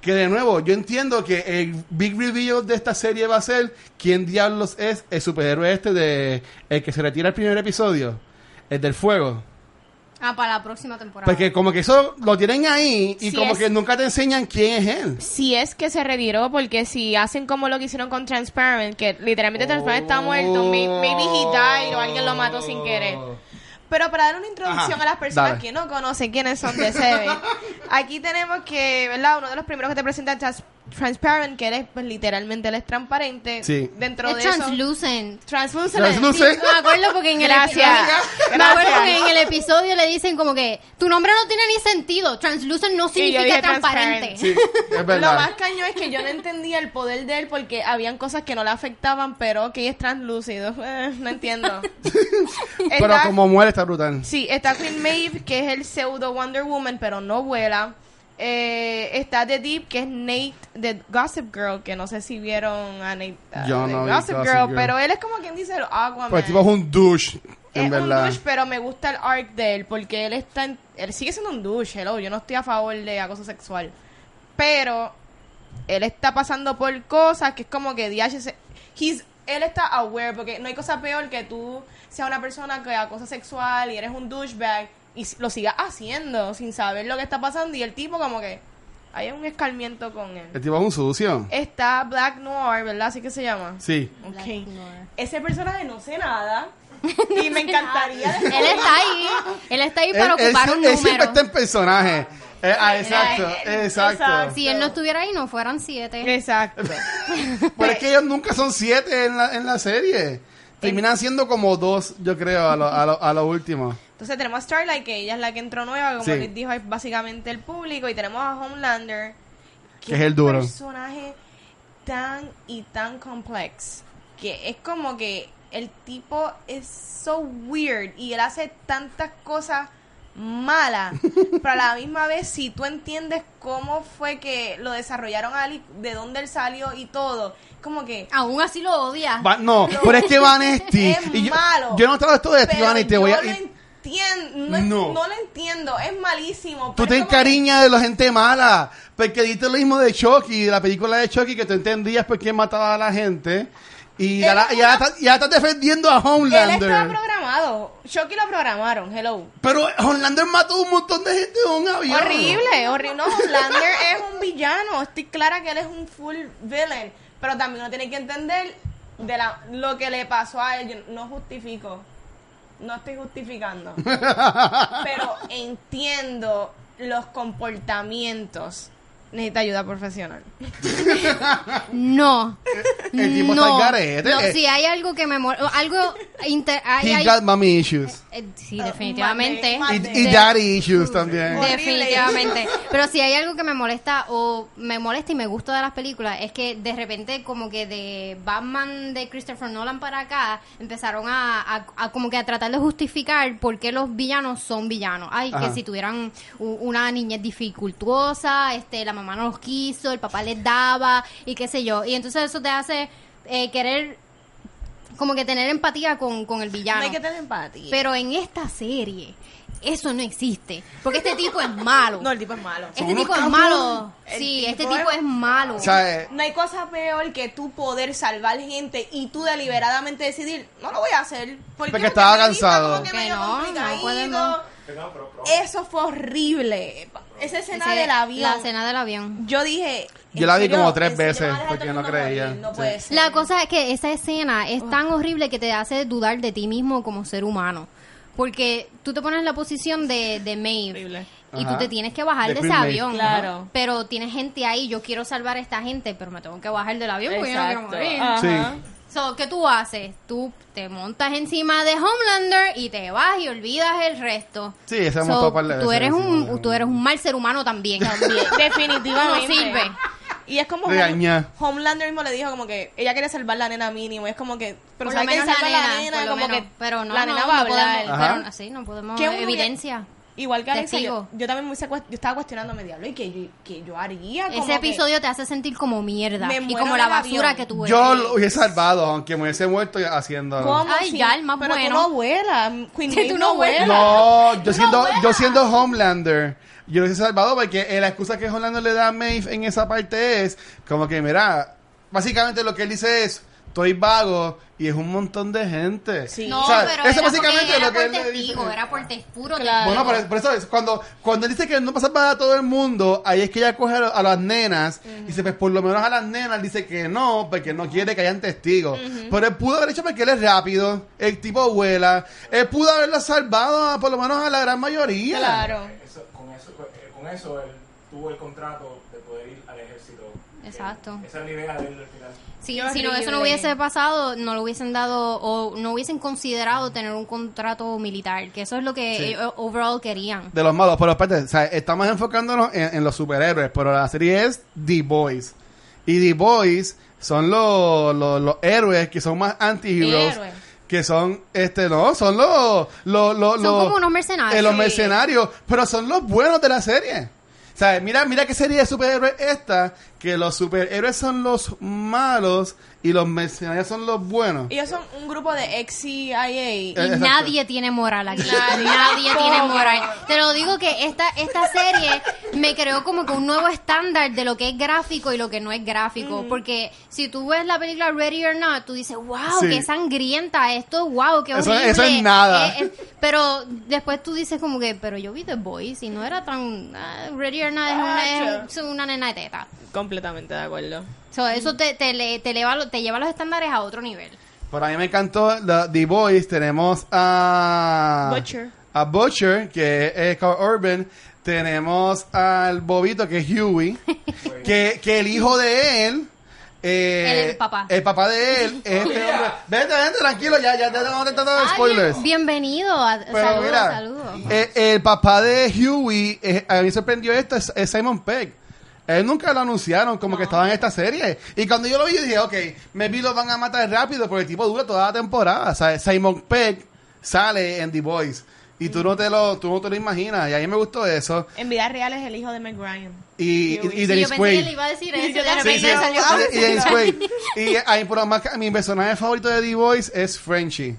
que de nuevo, yo entiendo que el big reveal de esta serie va a ser quién diablos es el superhéroe este de el que se retira el primer episodio, el del fuego. Ah, para la próxima temporada. Porque como que eso lo tienen ahí y como es- que nunca te enseñan quién es él. Si es que se retiró, porque si hacen como lo que hicieron con Transparent, que literalmente Transparent está muerto, may- maybe he died o alguien lo mató sin querer. Pero para dar una introducción Ajá, a las personas dale. que no conocen quiénes son de Seven, aquí tenemos que, ¿verdad? Uno de los primeros que te presenta Trans- Transparent, que eres, pues literalmente, él es transparente. Sí. Dentro es de eso. translucent. Translucent. Translucent. Me acuerdo porque en el Gracias. epi- Me acuerdo que en el episodio le dicen como que tu nombre no tiene ni sentido. Translucent no yo significa dije transparente. Sí, es Lo verdad. más cañón es que yo no entendía el poder de él porque habían cosas que no le afectaban, pero que es translúcido. Eh, no entiendo. Pero Está- como muere está brutal. Sí, está Queen Maeve, que es el pseudo Wonder Woman, pero no vuela. Eh, está The Deep, que es Nate de Gossip Girl, que no sé si vieron a Nate uh, Yo de no vi Gossip, Gossip Girl, Girl. pero él es como quien dice el Aquaman. Pues el tipo es un douche, en Es un verdad. douche, pero me gusta el arc de él, porque él está en- él sigue siendo un douche, hello, yo no estoy a favor de acoso sexual. Pero él está pasando por cosas que es como que DH he's- él está aware, porque no hay cosa peor que tú seas una persona que acosa sexual y eres un douchebag y lo sigas haciendo sin saber lo que está pasando y el tipo como que hay un escarmiento con él. El tipo es un sucio. Está Black Noir, ¿verdad? Así que se llama. Sí. Ok. Ese personaje no sé nada y me encantaría Él está ahí. Él está ahí para Él- ocupar un él siempre número. está en personaje. Eh, ah, exacto, exacto. exacto. Si él no estuviera ahí, no fueran siete. Exacto. Pero es que ellos nunca son siete en la, en la serie. Terminan siendo como dos, yo creo, a lo, a lo, a lo último. Entonces tenemos a Starlight, que ella es la que entró nueva, como Sí. les dijo, es básicamente el público. Y tenemos a Homelander, Que es el duro. un personaje tan y tan complex. Que es como que el tipo es so weird y él hace tantas cosas malas. pero a la misma vez, si tú entiendes cómo fue que lo desarrollaron a y de dónde él salió y todo, como que... Aún así lo odia. Va- no, pero es que Vanesti. Es y yo, malo. yo no trato esto de Vanesti, voy a. entiendo, no, No. no lo entiendo, es malísimo. Tú te que- encariñas de la gente mala. Porque diste lo mismo de Chucky, de la película de Chucky, que tú entendías por quién mataba a la gente. Y ya, la- ya, está- ya estás defendiendo a Él estaba Homelander. programado. Chucky lo programaron, hello. Pero Homelander mató un montón de gente en un avión. Horrible, horrible. No, Homelander es un villano. Estoy clara que él es un full villain. Pero también uno tiene que entender de la, lo que le pasó a él. Yo no justifico. No estoy justificando. pero entiendo los comportamientos. Necesita ayuda profesional. No. El tipo está al garete. No, Eh, si hay algo que me molesta. Algo. Inter, hay- He hay- got mommy issues. eh, sí, definitivamente. Y, mande. y De- daddy issues también. Horrible. Definitivamente. Pero si hay algo que me molesta o me molesta y me gusta de las películas es que de repente como que de Batman de Christopher Nolan para acá empezaron a, a- a como que a tratar de justificar por qué los villanos son villanos. Ay, Ajá. que si tuvieran u- una niñez dificultuosa, este, la mamá no los quiso, el papá les daba y qué sé yo. Y entonces eso te hace eh, querer como que tener empatía con, con el No villano. hay que tener empatía. Pero en esta serie, eso no existe. Porque este tipo es malo. no, el tipo es malo. este tipo es malo. El Sí, tipo este es- tipo es malo. O sea, eh, No hay cosa peor que tú poder salvar gente y tú deliberadamente decidir, no lo voy a hacer. Porque, Porque estaba cansado. como que Que no, no podemos. No, Eso fue horrible. Esa escena Ese- del avión. La escena del avión. Yo dije. Yo ¿en la vi serio? como tres ¿En serio veces porque no creía. No Sí. puede ser. La cosa es que esa escena es tan horrible que te hace dudar de ti mismo como ser humano. Porque tú te pones en la posición de, de Maeve Horrible. y Ajá. tú te tienes que bajar De ese Maeve. avión. Claro. Pero tienes gente ahí, yo quiero salvar a esta gente, pero me tengo que bajar del avión porque yo no quiero morir. Ajá. Sí. So, ¿Qué tú haces? Tú te montas encima de Homelander y te vas y olvidas el resto. Sí, ese So, topado par de tú eres de un tú eres un mal ser humano también. Definitivamente. No sirve. Y es como Regaña. Hom- Homelander mismo le dijo como que ella quería salvar la nena mínimo. Es como que, pero Por lo sabe que menos salva la la nena, lo como menos. que pero no, la nena no va a hablar. Pero así no podemos ¿Qué uno evidencia. Igual que Alexa, yo, yo también me hice cuest- yo estaba cuestionándome, diablo, y que yo, que yo haría como Ese que- episodio te hace sentir como mierda Me y como la basura avión. que tú eres. Yo lo hubiese salvado, aunque me hubiese muerto haciendo. ¿Cómo Ay, ya, el más pero bueno. tú no vuelas. Queen Sí, Maeve tú no no vuela. No, yo siendo, yo siendo Homelander, yo lo hubiese salvado porque eh, la excusa que Homelander le da a Maeve en esa parte es como que, mira, básicamente lo que él dice es, estoy vago y es un montón de gente. Sí. No, O sea, pero eso era, básicamente era lo que por él le testigo, dice. era por puro Claro. Bueno, por, por eso es, cuando, cuando él dice que no pasa para todo el mundo, ahí es que ella coge a, las nenas, y dice, pues por lo menos a las nenas dice que no, porque no quiere que hayan testigos. Pero él pudo haber hecho porque él es rápido, el tipo vuela, él pudo haberla salvado a, por lo menos a la gran mayoría. Claro. Eso, con, eso, con eso él tuvo el contrato de poder ir al ejército. Exacto. Esa es la idea de él al final. Si, Qué si no, eso no hubiese pasado, no lo hubiesen dado o no hubiesen considerado tener un contrato militar, que eso es lo que Sí. ellos overall querían. De los malos, pero o sea, estamos enfocándonos en, en los superhéroes, pero la serie es The Boys. Y The Boys son los, los, los héroes que son más anti-heroes. Que son, este, no, son los, los, los, Son los- como unos mercenarios. eh, los Sí. mercenarios, pero son los buenos de la serie. O sea, mira, mira qué serie de superhéroes esta, que los superhéroes son los malos y los mercenarios son los buenos. Ellos son un grupo de ex-CIA. Y Eh, exacto. nadie tiene moral aquí. Nadie. Nadie tiene moral. Te lo digo que esta, esta serie me creó como que un nuevo estándar de lo que es gráfico y lo que no es gráfico. Porque si tú ves la película Ready or Not, tú dices, wow, Sí. qué sangrienta esto, wow, qué horrible. eso es nada. Eh, eh, pero después tú dices como que, pero yo vi The Boys y no era tan... ah, Ready or Not es una, es una nena de teta. Completamente de acuerdo. So, eso te, te, le- te, eleva te lleva los estándares a otro nivel. Por a mí me encantó la- The Boys. Tenemos a Butcher. A Butcher, que es Carl Urban. Tenemos al Bobito, que es Huey. que, que el hijo de él. eh, El papá. El papá de él es este hombre. Vente, vente, tranquilo, ya, ya te no te estoy dando spoilers. Bienvenido. A, Pero saludos, mira, saludos. eh, el papá de Huey, eh, a mí me sorprendió esto, es, es Simon Pegg. Él nunca lo anunciaron como que estaba en esta serie. Y cuando yo lo vi, yo dije, ok, maybe lo van a matar rápido porque el tipo dura toda la temporada. O sea, Simon Pegg sale en The Boys. Y tú no te lo, tú no te lo imaginas. Y a mí me gustó eso. En vida real es el hijo de Meg Ryan. Y, y, y Sí, Dennis yo pensé que le Quaid. iba a decir eso. Y de Sí, sí. salió- Y, y Dennis Quaid. Y ahí, por lo más, que- mi personaje favorito de The Voice es Frenchie.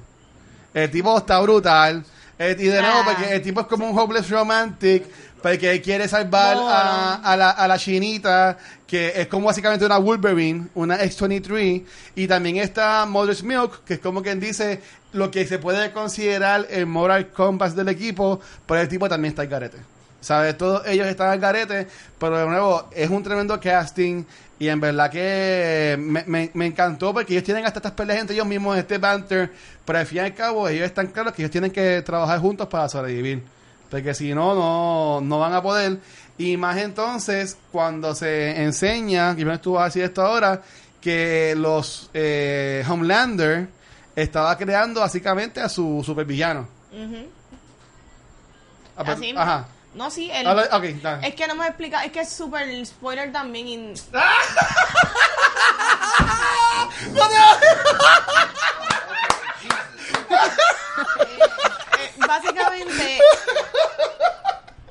El tipo está brutal. Eh, y de nuevo, Ah. porque el tipo es como un hopeless romantic. Porque él quiere salvar a, a la, a la chinita, que es como básicamente una Wolverine, una X-23. Y también está Mother's Milk, que es como quien dice lo que se puede considerar el moral compass del equipo. Pero el tipo también está al garete. ¿Sabes? Todos ellos están al garete, pero de nuevo, es un tremendo casting. Y en verdad que me, me- me encantó porque ellos tienen hasta estas peleas entre ellos mismos, este banter. Pero al fin y al cabo, ellos están claros que ellos tienen que trabajar juntos para sobrevivir. Porque si no, no, no van a poder. Y más entonces, cuando se enseña, que no estuve a decir esto ahora, que los eh, Homelander estaba creando básicamente a su supervillano. Ujú. Ah, pues, Así mismo. Ajá. No, sí, el, dale. es que no me explica, es que es súper spoiler también. y- Eh, básicamente,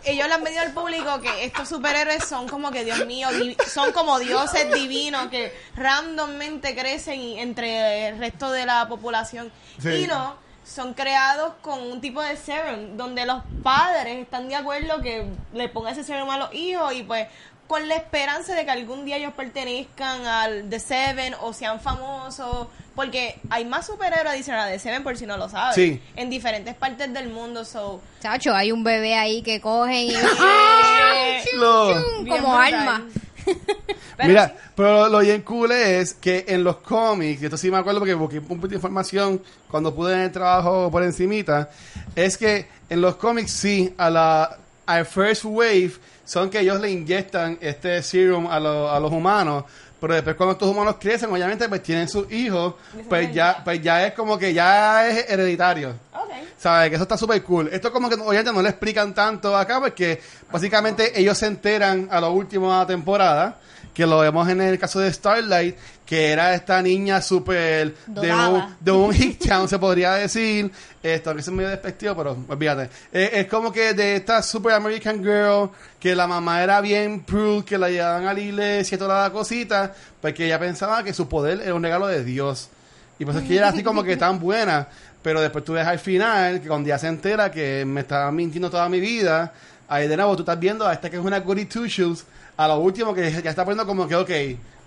ellos le han vendido al público que estos superhéroes son como que, Dios mío, son como dioses divinos que randommente crecen y- entre el resto de la población. Sí. Y no, son creados con un tipo de serum donde los padres están de acuerdo que le pongan ese serum a los hijos y pues con la esperanza de que algún día ellos pertenezcan al The Seven o sean famosos, porque hay más superhéroes adicionales a The Seven por si no lo sabes, Sí. en diferentes partes del mundo, so Chacho, hay un bebé ahí que cogen y... Como brutal. alma. Pero Mira, sí, pero lo bien cool es que en los cómics, y esto sí me acuerdo porque busqué un poquito de información cuando pude en el trabajo por encimita, es que en los cómics sí, a la al first wave son que ellos le inyectan este serum a, lo- a los humanos, pero después cuando estos humanos crecen, obviamente pues tienen sus hijos, pues ya, pues ya es como que ya es hereditario. ¿Sabes? Que eso está súper cool. Esto como que obviamente no le explican tanto acá porque básicamente ellos se enteran a lo último de la temporada, que lo vemos en el caso de Starlight, que era esta niña súper de un, de un Hicktown, se podría decir. Esto, que es medio despectivo, pero olvídate. Eh, es como que de esta super American girl, que la mamá era bien prude, que la llevaban a la iglesia y toda la cosita, porque ella pensaba que su poder era un regalo de Dios. Y pues es que ella era así como que tan buena. Pero después tú ves al final, que cuando ya se entera que me estaba mintiendo toda mi vida, ahí de nuevo tú estás viendo a esta que es una goody two shoes, a lo último que ya está poniendo como que, ok,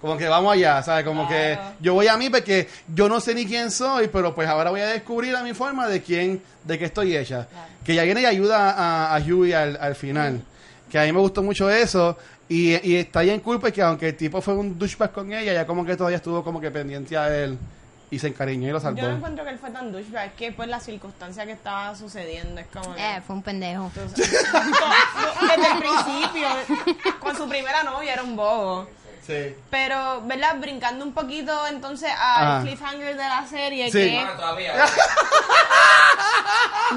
como que vamos allá, ¿sabes? Como que yo voy a mí porque yo no sé ni quién soy, pero pues ahora voy a descubrir a mi forma de quién, de qué estoy hecha. Que ya viene y ayuda a, a Huey al, al final. Que a mí me gustó mucho eso. Y, y está bien cool porque aunque el tipo fue un douchebag con ella, ya como que todavía estuvo como que pendiente a él. Y se encariñó y lo salvó. Yo no encuentro que él fue tan douchebag, es que pues la circunstancia que estaba sucediendo es como que... Eh, fue un pendejo. Entonces, desde el principio, con su primera novia era un bobo. Sí. Pero, ¿verdad? Brincando un poquito entonces al Ajá. cliffhanger de la serie, Sí. que Bueno, todavía.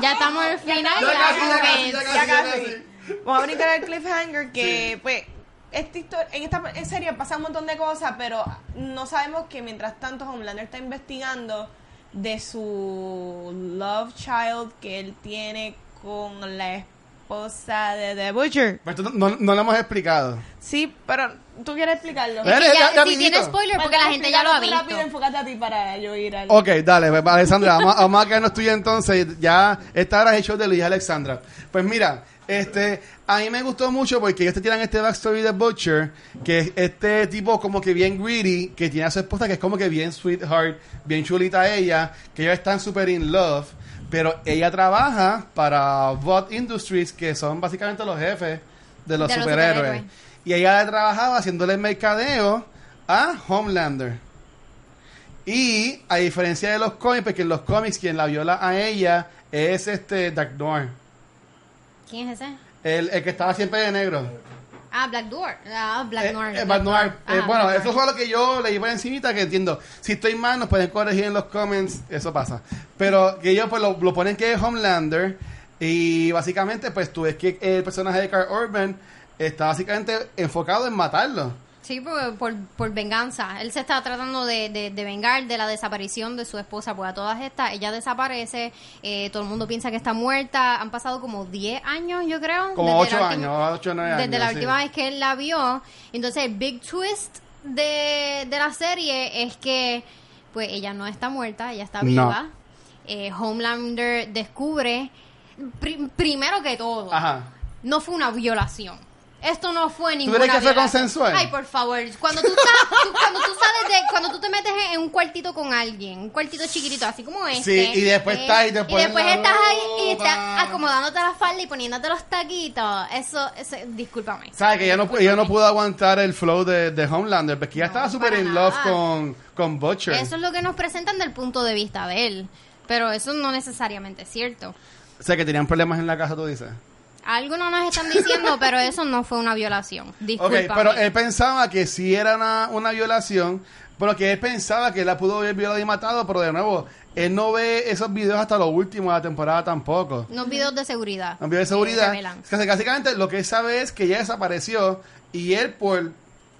Ya estamos al final. Ya ya casi. Vamos a brincar al cliffhanger que, pues, esta historia, en esta serie pasa un montón de cosas, pero no sabemos que mientras tanto Homelander está investigando de su love child que él tiene con la esposa de The Butcher. Pero esto no, no, no lo hemos explicado. Sí, pero tú quieres explicarlo. Ya- ya- ya si tiene spoiler, porque la gente ya lo ha tú rápido, visto. enfócate a ti para yo ir al... Ok, dale, pues, Alexandra, vamos, vamos a quedarnos tú y entonces. Ya esta hora es el show de Luis Alexandra. Pues mira, este, a mí me gustó mucho porque ellos te tiran este backstory de Butcher, que es este tipo como que bien greedy, que tiene a su esposa que es como que bien sweetheart, bien chulita ella, que ellos están super in love, pero ella trabaja para Vought Industries, que son básicamente los jefes de los De los superhéroes. Y ella trabajaba haciéndole mercadeo a Homelander. Y a diferencia de los cómics, porque en los cómics quien la viola a ella es este Dark Noir. ¿Quién es ese? El, el que estaba siempre de negro. Ah, Black Dwarf. Ah, Black Noir. eh, Black Noir. Eh, Ajá, bueno, Black eso fue lo que yo leí por encimita, que entiendo. Si estoy mal, nos pueden corregir en los comments, eso pasa. Pero que ellos pues lo, lo ponen que es Homelander, y básicamente pues tú ves que el personaje de Carl Urban está básicamente enfocado en matarlo. Sí, por, por, por venganza. Él se está tratando de, de, de vengar de la desaparición de su esposa, porque a todas estas, ella desaparece, eh, todo el mundo piensa que está muerta, han pasado como 10 años, yo creo. Como desde la 8 última- años, 8 o 9 años. Desde la sí. última vez que él la vio. Entonces, el big twist de, de la serie es que, pues, ella no está muerta, ella está No. viva. Eh, Homelander descubre, pri- primero que todo, Ajá. no fue una violación. Esto no fue ninguna crees que fue consensual? Ay, por favor. Cuando tú, estás, tú- cuando tú sales de, cuando tú te metes en un cuartito con alguien, un cuartito chiquitito, así como este. Sí, y después estás y después la estás ahí y ropa. estás acomodándote la falda y poniéndote los taquitos. Eso, eso discúlpame. ¿Sabes? Que ella no, pu- no pudo aguantar el flow de, de Homelander, porque ella No, estaba súper para in love nada. con, con Butcher. Eso es lo que nos presentan del punto de vista de él. Pero eso no necesariamente es cierto. O sea, que tenían problemas en la casa, tú dices. Algunos nos están diciendo, pero eso no fue una violación. Ok, Discúlpame. pero él pensaba que sí era una, una violación, pero que él pensaba que la pudo haber violado y matado, pero de nuevo, él no ve esos videos hasta lo último de la temporada tampoco. Unos videos de seguridad. No videos de que seguridad. revelan. O sea, básicamente lo que él sabe es que ella desapareció y él por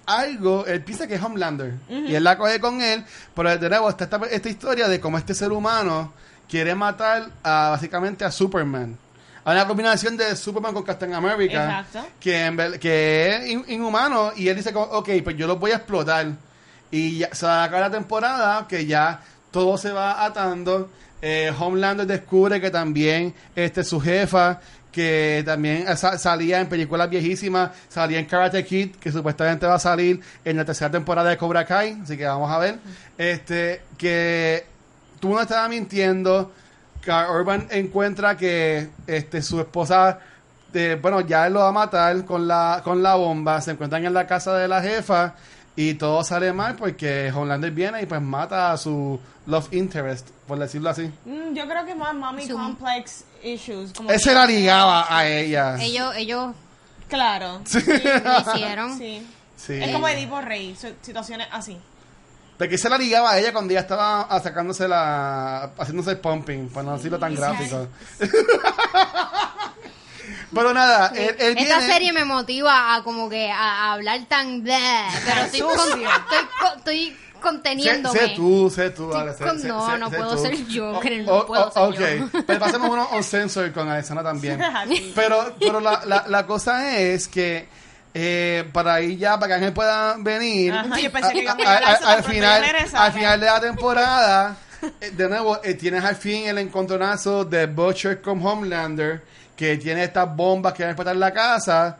algo, él piensa que es Homelander. Y él la coge con él, pero de nuevo está esta, esta historia de cómo este ser humano quiere matar a básicamente a Superman. Hay una combinación de Superman con Captain America. Exacto. Que, en ver- que es in- inhumano. Y él dice, como, ok, pues yo los voy a explotar. Y ya, se va a acabar la temporada que ya todo se va atando. Eh, Homelander descubre que también este, su jefa, que también sa- salía en películas viejísimas, salía en Karate Kid, que supuestamente va a salir en la tercera temporada de Cobra Kai, así que vamos a ver. Este, que tú no estabas mintiendo. Carl Urban encuentra que este, su esposa, eh, bueno, ya él lo va a matar con la, con la bomba. Se encuentran en la casa de la jefa y todo sale mal porque Homelander viene y pues mata a su love interest, por decirlo así. Mm, yo creo que más mommy Su- complex issues. Como Ese que- la ligaba a ella. Ellos, ellos Claro. lo hicieron. Sí. Sí. Es como Edipo Rey, su- situaciones así. Porque se la ligaba a ella cuando ella estaba sacándose la. haciéndose el pumping, para no decirlo tan gráfico. Pero nada, él, él Esta viene- serie me motiva a como que a, hablar tan bleh, pero estoy, con- estoy, conteniéndome. sé tú, sé tú, Sí, Ale, sé- con- sé- no, sé- no sé puedo tú. ser yo, O- creo, o- no puedo o- ser ok, yo. pero pasemos uno on censor con Alexandra también. Sí. Pero, pero la, la, la cosa es que eh, para ir ya, para que Ángel pueda venir, Ajá, yo pensé que a- íbamos a- a hablar a- eso tan al, final, al final de la temporada, eh, de nuevo, eh, tienes al fin el encontronazo de Butcher con Homelander, que tiene estas bombas que van a explotar la casa.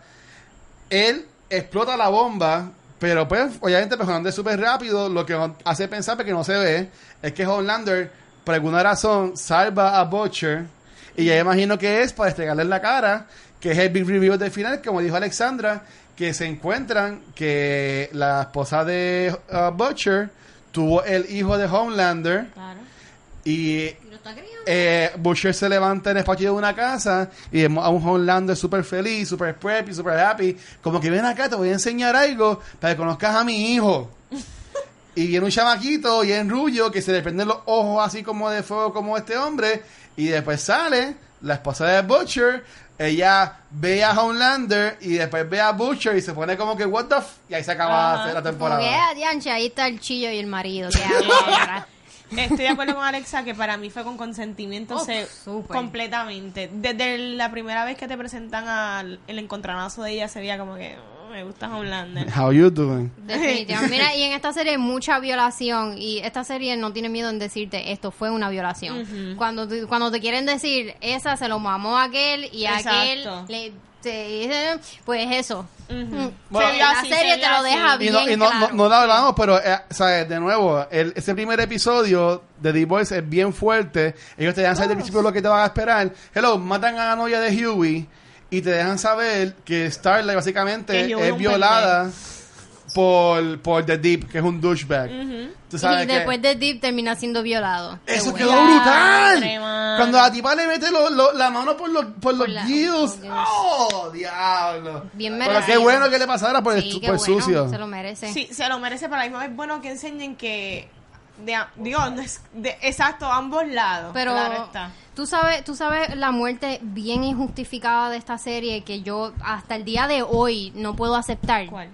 Él explota la bomba, pero pues, obviamente, pues Homelander es súper rápido, lo que hace pensar, porque no se ve, es que Homelander, por alguna razón, salva a Butcher, y ya imagino que es para estregarle en la cara, que es el big review del final, como dijo Alexandra, que se encuentran que la esposa de uh, Butcher tuvo el hijo de Homelander, Claro. y Y está eh, Butcher se levanta en el patio de una casa y vemos a un Homelander súper feliz, súper preppy, súper happy. Como que ven acá, te voy a enseñar algo para que conozcas a mi hijo. y viene un chamaquito bien rullo que se le prenden los ojos así como de fuego como este hombre. Y después sale la esposa de Butcher. Ella ve a Homelander y después ve a Butcher y se pone como que, what the f... Y ahí se acaba la Como temporada. que, dianche, ahí está el chillo y el marido. Estoy de acuerdo con Alexa que para mí fue con consentimiento Oh, se- completamente. Desde la primera vez que te presentan al el encontronazo de ella sería como que "Oh, me gusta Homelander. How you doing? Definitivamente. Mira, y en esta serie hay mucha violación y esta serie no tiene miedo en decirte esto fue una violación. Cuando te, cuando te quieren decir esa se lo mamó a aquel y a aquel le te dice, pues eso. Mm. Bueno, Se vio la así, serie se te lo así. deja Y bien no, y no, no, claro. no lo hablamos, pero, eh, ¿sabes? De nuevo, el, ese primer episodio de The Boys es bien fuerte. Ellos te dejan saber del principio lo que te van a esperar. Hello, matan a la novia de Huey y te dejan saber que Starlight básicamente Que es violada por, por The Deep, que es un douchebag. Tú sabes Y que- después de Deep termina siendo violado. Eso quedó brutal. Cuando la tipa le mete lo- lo- la mano por los, por los la- los ¡Oh, diablo! Bien Pero qué merecido. bueno que le pasara por, Sí, el, por bueno, sucio. Se lo merece. Sí, se lo merece, pero a la misma vez es bueno que enseñen que de, digo, no es de, exacto, ambos lados. Pero claro está. tú sabes, tú sabes la muerte bien injustificada de esta serie que yo hasta el día de hoy no puedo aceptar. ¿Cuál?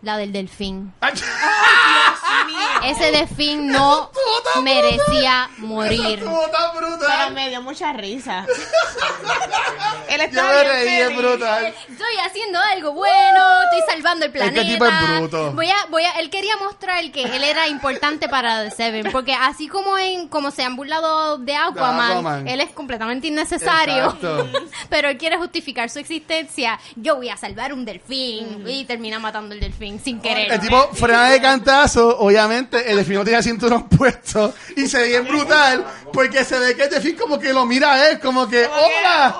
La del delfín. Ay, Dios mío. Ese delfín no merecía morir. Estuvo tan Pero brutal. me dio mucha risa. Él Yo está me bien reí, es feliz. brutal. Estoy haciendo algo bueno, estoy salvando el Este planeta. tipo es bruto. Voy a, voy a, él quería mostrar que él era importante para The Seven, porque así como en, como se han burlado de Aquaman, Aquaman. él es completamente innecesario. Exacto. Pero él quiere justificar su existencia. Yo voy a salvar un delfín y termina matando el delfín sin querer. El tipo frena de cantazo, obviamente, el delfín no tiene el cinturón puesto y se ve bien brutal porque se ve que el delfín como que lo mira a él, como que ¡Hola!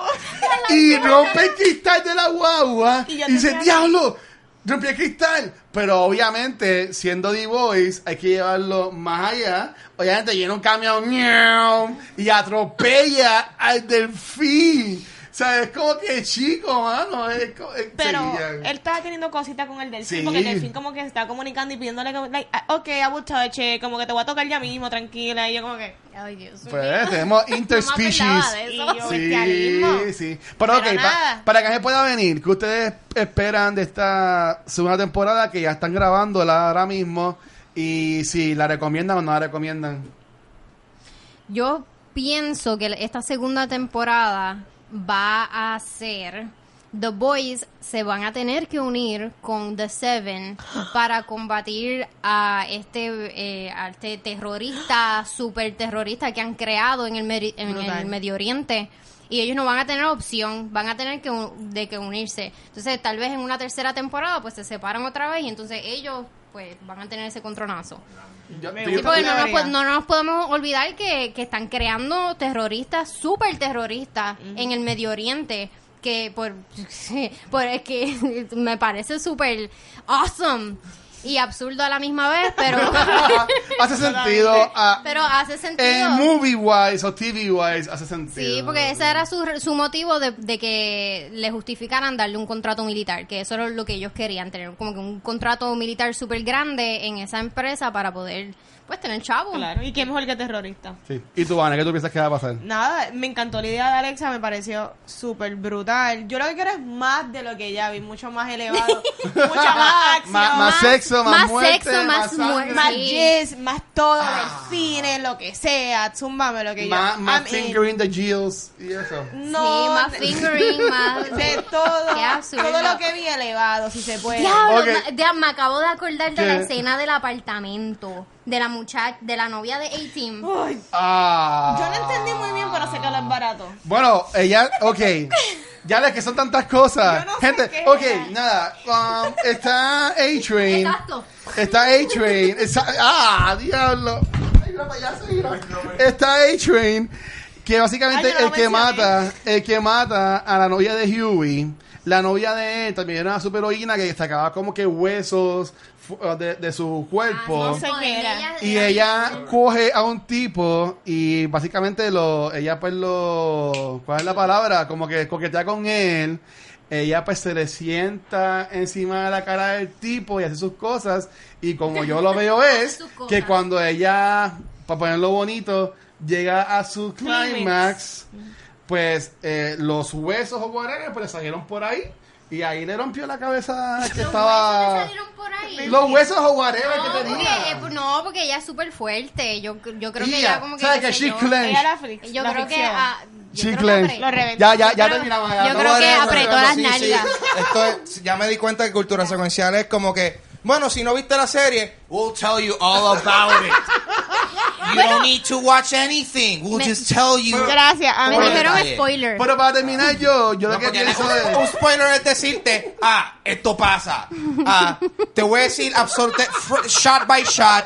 Y rompe el cristal de la guagua Y y, dice ¡Diablo! Rompí el cristal. Pero obviamente, siendo D-Boys, hay que llevarlo más allá. Obviamente, llena un camión y atropella al delfín. O sea, es como que chico, mano. Es es- Pero sí, ya. él estaba teniendo cositas con el delfín, Sí. porque el delfín como que se está comunicando y pidiéndole como, like, ah, ok, touch it, como que te voy a tocar ya mismo, tranquila, y yo como que, Ay, Dios mío. Pues tenemos interspecies. y yo. Sí, sí. Pero, ok, Pero pa- nada. para que se pueda venir, ¿qué ustedes esperan de esta segunda temporada que ya están grabándola ahora mismo? Y si la recomiendan o no la recomiendan. Yo pienso que esta segunda temporada va a ser The Boys se van a tener que unir con The Seven para combatir a este, eh, a este terrorista, super terrorista que han creado en el, en el Medio Oriente. Y ellos no van a tener opción, van a tener que, un- de que unirse. Entonces, tal vez en una tercera temporada, pues se separan otra vez y entonces ellos, pues, van a tener ese contronazo. Yo- Me yo- Sí, porque no nos, no nos podemos olvidar que, que están creando terroristas, súper terroristas en el Medio Oriente. Que por, por es que me parece súper awesome y absurdo a la misma vez, pero, hace sentido. ah, pero hace sentido. en movie wise o TV wise hace sentido. Sí, porque ese era su, su motivo de, de que le justificaran darle un contrato militar, que eso era lo que ellos querían, tener como que un contrato militar súper grande en esa empresa para poder, pues, tener chavo. Claro, y qué mejor que terrorista. Sí. ¿Y tú, Ana, qué tú piensas que va a pasar? Nada, me encantó la idea de Alexa, me pareció súper brutal. Yo lo que quiero es más de lo que ya vi, mucho más elevado, mucha más acción, Más, más sexo, más, más muerte, sexo, más muerte. más Sí. yes, más todo, delfines, lo que sea, zúmbame lo que yo. más, más I'm in. fingering the Jills y eso. No, sí, más fingering, más... de todo, todo lo que vi elevado, si se puede. Diablo, Ok. ma- ya me acabo de acordar de la escena del apartamento, de la muchacha, de la novia de A-Team. Ay, Ah. yo no entendí muy bien, pero sé que lo es barato. Bueno, ella, ok. Ya ves que son tantas cosas. Yo no sé Gente, qué ok, era. nada. um, está A-Train. Exacto. Está A-Train. Está- Ah, diablo. Ay, mira. Está A-Train. Que básicamente Ay, yo no el que mencioné. mata, el que mata a la novia de Huey, la novia de él también era una superheroína que sacaba como que huesos de, de su cuerpo. no sé qué era. Y ella coge a un tipo y básicamente lo, ella pues lo, ¿cuál es la palabra? Como que coquetea con él. Ella pues se le sienta encima de la cara del tipo y hace sus cosas. Y como yo lo veo es que cuando ella, para ponerlo bonito, llega a su climax, pues eh, los huesos o whatever pues le salieron por ahí. Y ahí le rompió la cabeza que Los estaba... huesos salieron por ahí. Los huesos o whatever No, que porque, tenía. eh, no, porque ella es súper fuerte. Yo, yo creo que Ella, como que... ¿sabes que she? Ella Yo la creo que... ah, yo creo que Lo reventó. Ya, ya, ya terminamos. yo ya. creo que apretó las sí, sí. nalgas. Esto es- ya me di cuenta que cultura secuencial es como que, bueno, si no viste la serie, we'll tell you all about it. You don't need to watch anything. We'll Me- just tell you. Gracias, a mí Me dijeron spoiler. Pero para terminar yo, yo No, lo que pienso es... un spoiler es decirte, ah, esto pasa. Ah, te voy a decir absolute, fr- shot by shot,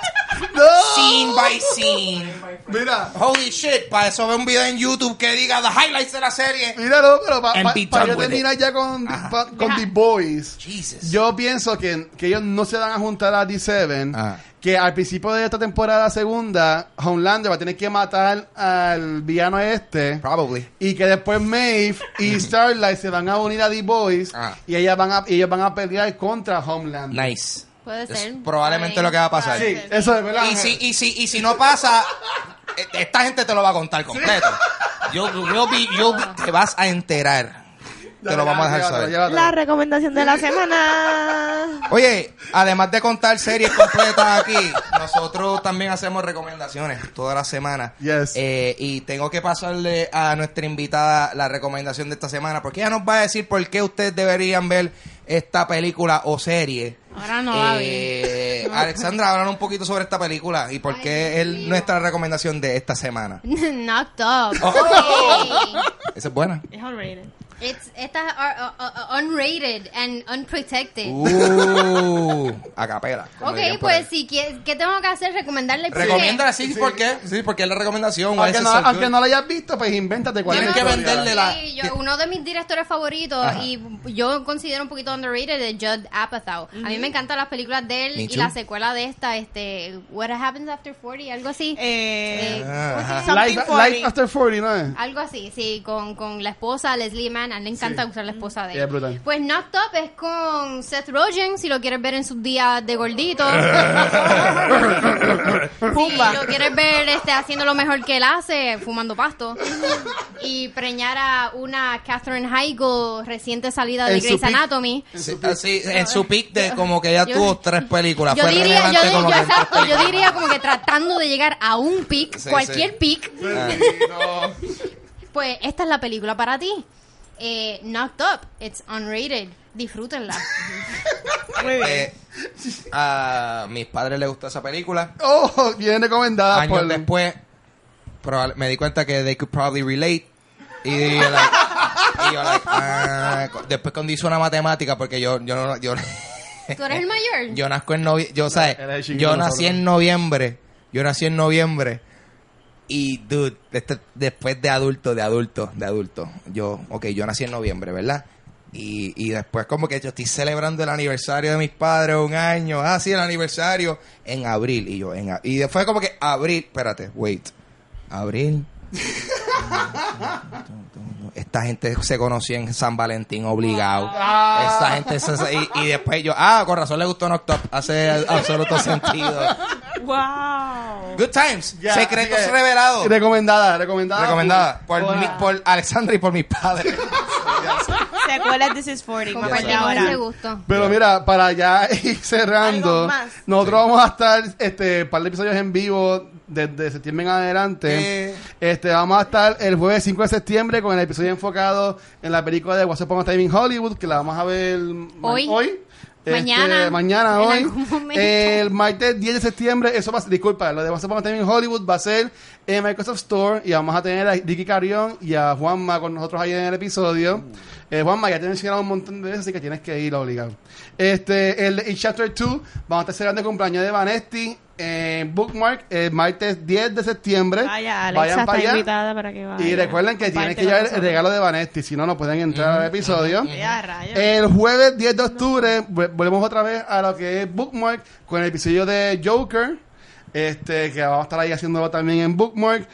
¡No! scene by scene. Mira, Holy shit, para eso ve un video en YouTube que diga the highlights de la serie. míralo, pero para And be yo terminar it. ya con, Ajá. pa- con The Boys, Jesus. yo pienso que, que ellos no se van a juntar a D7, Ah. Que al principio de esta temporada segunda, Homelander va a tener que matar al villano este, Probably. y que después Maeve y Starlight se van a unir a The Boys, Ah. y ellas van a, ellos van a pelear contra Homelander. Nice. Puede Es ser. probablemente Ay. lo que va a pasar. Sí, eso es verdad. Y si, y si, y si no pasa, eh, esta gente te lo va a contar completo. Yo, yo vi- yo vi- te vas a enterar. Te lo vamos a dejar saber. La recomendación de la semana. Oye, además de contar series completas aquí, nosotros también hacemos recomendaciones todas las semanas. Yes. Eh, y tengo que pasarle a nuestra invitada la recomendación de esta semana, porque ella nos va a decir por qué ustedes deberían ver esta película o serie. Ahora no Eh, Alexandra, hablan un poquito sobre esta película y por qué es nuestra recomendación de esta semana. Knocked up. Oh. Esa es buena. Es. It's, esta es uh, uh, uh, unrated and unprotected. Uh, a capela. ok, pues si ¿qué, ¿qué tengo que hacer? Recomendarle? Recomiéndala, sí, ¿por qué? Sí, porque es la recomendación. Aunque no, aunque no lo hayas visto, pues invéntate cuál Tienes es la que venderle la- Sí, yo- uno de mis directores favoritos Ajá. y yo considero un poquito underrated es Judd Apatow. A mí me encantan las películas de él Me y too. la secuela de esta, este, What Happens After 40, algo así. Eh, Eh, ¿cómo se ajá. llama? Life, Something 40. Life After 40, ¿no es? Algo así, sí, con, con la esposa Leslie Mann. Le encanta Sí. usar la esposa de él. es brutal. Pues Knocked Up es con Seth Rogen, si lo quieres ver en sus días de gordito. si lo quieres ver este, haciendo lo mejor que él hace, fumando pasto. y preñar a una Catherine Heigl reciente salida de Grey's. Anatomy. Sí, así, en su pick de como que ya Yo- tuvo tres películas. Yo Fue diría, yo, como yo exacto, yo diría como que tratando de llegar a un pick, Sí, cualquier sí. pick. Pues esta es la película para ti. Eh, Knocked Up. It's unrated. Disfrútenla. Muy bien. Eh, a mis padres les gustó esa película. Oh, bien recomendada Años por... después, probable- me di cuenta que they could probably relate. Y yo, like, y yo, like, ah, después cuando hice una matemática, porque yo, yo no, yo, ¿Tú eres el mayor? yo nazco en noviembre, yo, ¿sabes? Yo nací en noviembre, yo nací en noviembre. Y, dude, este- después de adulto, de adulto, de adulto, yo, ok, yo nací en noviembre, ¿verdad? Y, y después como que yo estoy celebrando el aniversario de mis padres, un año, ah, sí, el aniversario, en abril. Y yo, en, y después como que abril, espérate, wait, abril. Esta gente se conoció en San Valentín obligado. Ah. Esta gente se- y, y después yo, ah, con razón le gustó Up. Hace absoluto sentido. Wow. Good times. Ya, Secretos que- revelados. Recomendada, recomendada. Recomendada por, por- mi- por Alexandra y por mis padres. Secuela This is 40. vamos allá Compartimos ahora. ese gusto. Pero mira, para ya ir cerrando, nosotros vamos a estar este par de episodios en vivo desde septiembre en adelante. Eh. Este vamos a estar el jueves 5 de septiembre con el episodio enfocado en la película de What's Upon a Time in Hollywood, que la vamos a ver Hoy. hoy. Este, Mañana. mañana, En hoy. El martes 10 de septiembre, eso va a ser, disculpa, lo de What's Upon a Time in Hollywood va a ser en Microsoft Store y vamos a tener a Ricky Carión y a Juanma con nosotros ahí en el episodio. Eh, Juanma, ya te he mencionado un montón de veces, así que tienes que ir obligado. Este, el, el Chapter 2, vamos a estar celebrando el cumpleaños de Vanesti en Bookmark el martes 10 de septiembre. Vaya, Alexa Vayan está para allá. invitada para que vaya. Y recuerden que tienen que llevar el regalo de Vanesti, si no, no pueden entrar al episodio. Ya, rayos. El jueves 10 de octubre volvemos otra vez a lo que es Bookmark con el episodio de Joker, este que vamos a estar ahí haciéndolo también en Bookmark.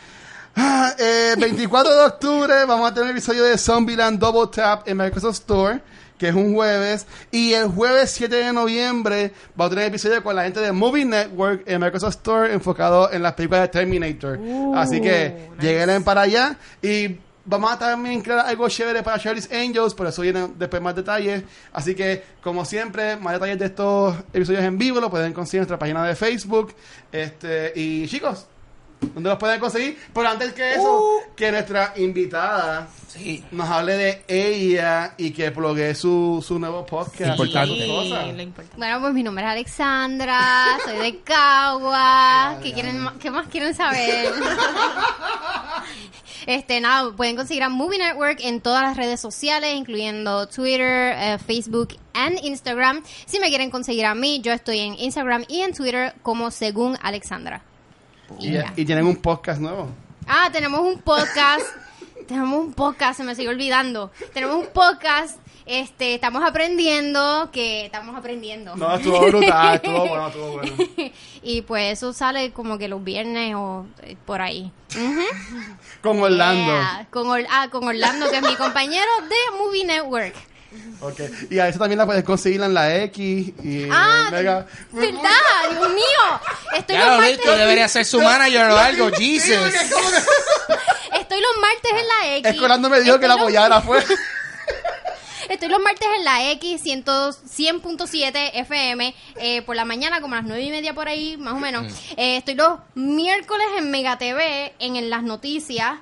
Ah, eh, 24 de octubre vamos a tener el episodio de Zombieland Double Tap en Microsoft Store, que es un jueves. Y el jueves 7 de noviembre vamos a tener el episodio con la gente de Movie Network en Microsoft Store enfocado en las películas de Terminator. Así que lleguen para allá y Vamos a también crear algo chévere para Charlie's Angels, por eso vienen después más detalles. Así que, como siempre, más detalles de estos episodios en vivo lo pueden conseguir en nuestra página de Facebook. Este, y chicos, ¿dónde los pueden conseguir? Pero antes que eso, que nuestra invitada Sí. nos hable de ella y que plugue su, su nuevo podcast. Importante. Sí. Bueno, pues mi nombre es Alexandra, soy de Cagua. ¿Qué, quieren, ¿Qué más quieren saber? Este, nada, pueden conseguir a Movie Network en todas las redes sociales, incluyendo Twitter, eh, Facebook y Instagram. Si me quieren conseguir a mí, yo estoy en Instagram y en Twitter como según Alexandra. Y tienen un podcast nuevo. Ah, tenemos un podcast. tenemos un podcast, se me sigue olvidando. Tenemos un podcast. Este, estamos aprendiendo, que estamos aprendiendo. No, estuvo brutal, estuvo bueno, estuvo bueno. y pues eso sale como que los viernes o eh, por ahí. Ujú. Con Orlando. Yeah, Con, Or- ah, con Orlando, que es mi compañero de Movie Network. Ok. Y a eso también la puedes conseguir en la X y en Ah, Mega. ¿verdad? Dios mío. Estoy Ya los, lo martes, listo, debería ser su manager o algo, Jesus. estoy los martes en la X. Escolando me dijo que Estoy la los- apoyara fue. Estoy los martes en la X 100 100.7 FM eh, por la mañana, como a las nueve y media por ahí, más o menos. Eh, estoy los miércoles en Mega TV, en, en las noticias,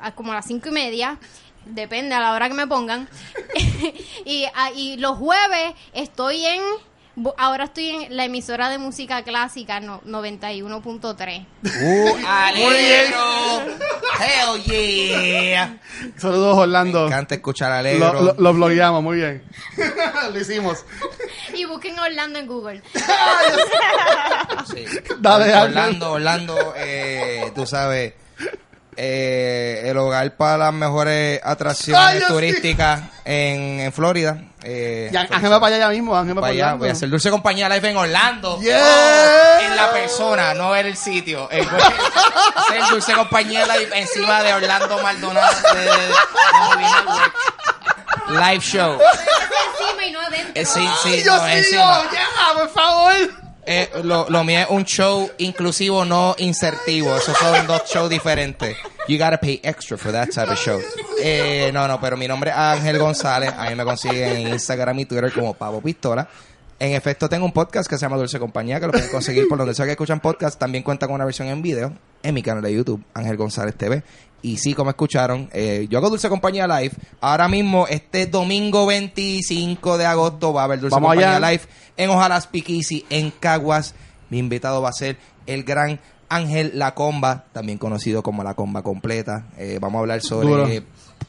a- como a las cinco y media. Depende a la hora que me pongan. y, ah, y los jueves estoy en. Ahora estoy en la emisora de música clásica no, 91.3. Uh, alegro. Hell yeah. Saludos, Me Orlando. encanta escuchar alegro. lo, lo blogueamos, muy bien. lo hicimos. Y busquen Orlando en Google. Sí. Dale. Orlando, Orlando, eh, tú sabes, eh, el hogar para las mejores atracciones Ay, turísticas en, en Florida. Eh, Ya, entonces, Ángel va para allá ya mismo, Ángel va para para allá, Orlando. voy a hacer Dulce Compañía Live en Orlando. Yeah. Oh, en la persona, no en el sitio. Eh, voy a hacer Dulce Compañía Live encima de Orlando Maldonado de, de- de Movie Network. Live show. encima y no adentro. Eh, sí, Ay, sí, Dios no, mío, encima. ya, por favor. Eh, lo, mío es un show inclusivo, no insertivo. Esos son dos shows diferentes. You gotta pay extra for that type of show. Eh, no, no, pero mi nombre es Ángel González. A mí me consiguen en Instagram y Twitter como Pavo Pistola. En efecto, tengo un podcast que se llama Dulce Compañía, que lo pueden conseguir por donde sea que escuchan podcast. También cuenta con una versión en video en mi canal de YouTube, Ángel González TV. Y sí, como escucharon, eh, yo hago Dulce Compañía Live. Ahora mismo, este domingo 25 de agosto, va a haber Dulce Vamos Compañía allá. Live en Ojalá Speakeasy, en Caguas. Mi invitado va a ser el gran Ángel La Comba, también conocido como La Comba Completa. Eh, vamos a hablar sobre.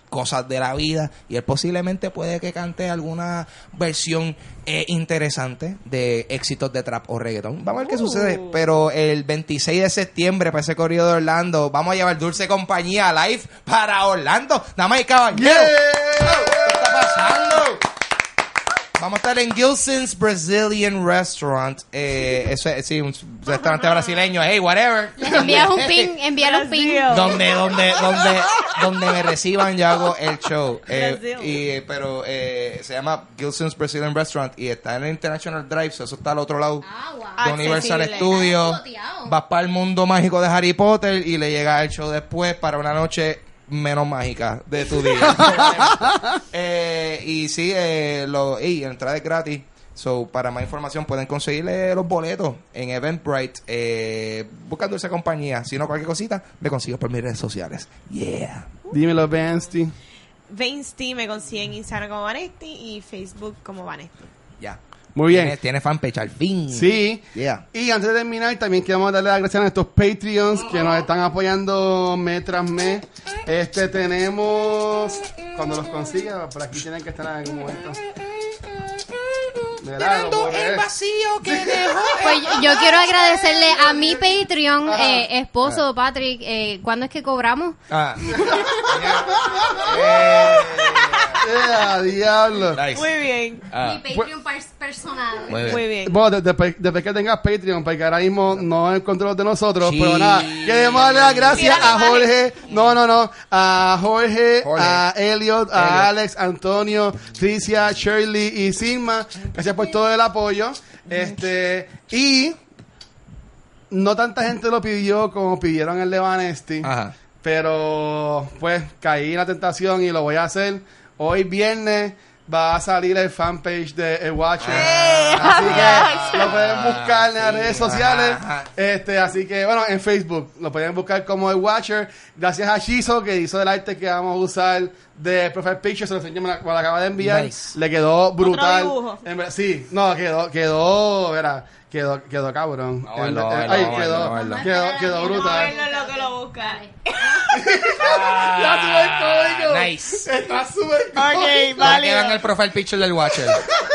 Cosas de la vida y él posiblemente puede que cante alguna versión eh, interesante de éxitos de trap o reggaeton. Vamos a ver qué sucede. Pero el 26 de septiembre para ese corrido de Orlando vamos a llevar Dulce Compañía live para Orlando. Damas y caballeros. ¿Qué está pasando? Vamos a estar en Gilson's Brazilian Restaurant. Eh, eso es, sí, un restaurante brasileño. Hey, whatever. Envías un pin, envíale un pin. Brasil. donde donde donde donde me reciban yo hago el show Eh, y eh, pero eh, se llama Gilson's Brazilian Restaurant y está en el International Drive so eso está al otro lado Ah, wow. de Accesible. Universal Studios Boteado. vas para el mundo mágico de Harry Potter y le llega el show después para una noche menos mágica de tu día Eh, y sí eh, lo y entrada es gratis So, para más información pueden conseguirle los boletos en Eventbrite eh, buscando esa compañía. Si no, cualquier cosita, me consigo por mis redes sociales. Yeah. Dímelo, Vansty. Vanesty me consigue en Instagram como Vanesty y Facebook como Vanesty. Ya. Muy bien. Tiene, tiene fanpage al fin. Sí. Yeah. Y antes de terminar, también queremos darle las gracias a nuestros Patreons que nos están apoyando mes tras mes. Este tenemos. Cuando los consiga, por aquí tienen que estar en algún momento. Puedo leer. vacío que dejó. Pues yo, yo quiero agradecerle a mi Patreon, eh, esposo Patrick. Eh, ¿Cuándo es que cobramos? Ah. ¡Eh, a diablo! Nice. Muy bien, Ah. Mi Patreon pers- personal. Muy bien. muy bien. Bueno, de- después, después que tengas Patreon, porque ahora mismo no es control de nosotros, Sí. pero nada, queremos darle las gracias Mira, a Jorge, no, no, no, a Jorge, Jorge. a Elliot, a Elliot. Alex, Antonio, Tricia, Shirley y Sigma. Gracias por todo el apoyo. Este, y no tanta gente lo pidió como pidieron el de Vanesti. Ajá. Pero pues caí en la tentación y lo voy a hacer. Hoy viernes va a salir el fanpage de El Watcher. Así que lo pueden buscar en las sí, redes sociales. Este, así que bueno, en Facebook lo pueden buscar como El Watcher. Gracias a Shizo que hizo el arte que vamos a usar de Profile Picture, se lo enseñé, me la, me la acaba de enviar. Nice. Le quedó brutal. dibujo. En ver- sí, no, quedó, quedó, verá, quedó, quedó cabrón. Eh, verlo, ay, quedó, quedó, quedó a brutal. Lo que lo busca. Está súper cómico. nice. Está súper Ok, cómico. Vale. válido. Vean el profile picture del Watcher.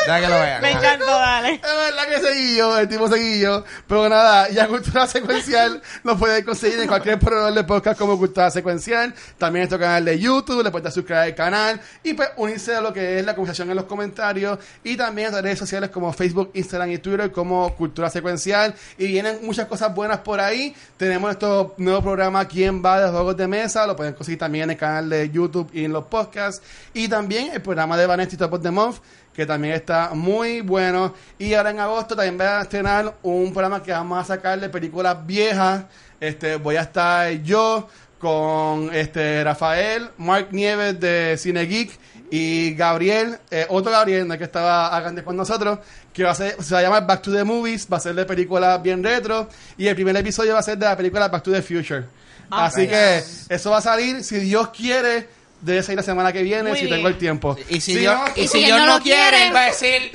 Deja que lo vean. Me encantó, dale. Es verdad que seguí yo, el tipo seguí yo. Pero nada, ya Cultura Secuencial lo pueden conseguir en cualquier proveedor de podcast como Cultura Secuencial. También en nuestro canal de YouTube, le pueden dar suscribir al canal. Y pues unirse a lo que es la conversación en los comentarios. Y también en las redes sociales como Facebook, Instagram y Twitter como Cultura Secuencial. Y vienen muchas cosas buenas por ahí. Tenemos nuestro nuevo programa Quién va de juegos de mesa. Lo pueden conseguir también en el canal de YouTube y en los podcasts. Y también el programa de Vanessa Top of the Month que también está muy bueno. Y ahora en agosto también voy a estrenar un programa que vamos a sacar de películas viejas. Este, voy a estar yo con este Rafael, Mark Nieves de Cine Geek y Gabriel, eh, otro Gabriel, no que estaba acá antes con nosotros, que va a ser, se va a llamar Back to the Movies, va a ser de películas bien retro y el primer episodio va a ser de la película Back to the Future. Ah, Así que eso va a salir, si Dios quiere, debe salir la semana que viene, Muy si bien. tengo el tiempo. Y si, Si Dios, no- y si Dios no no quiere, va a decir...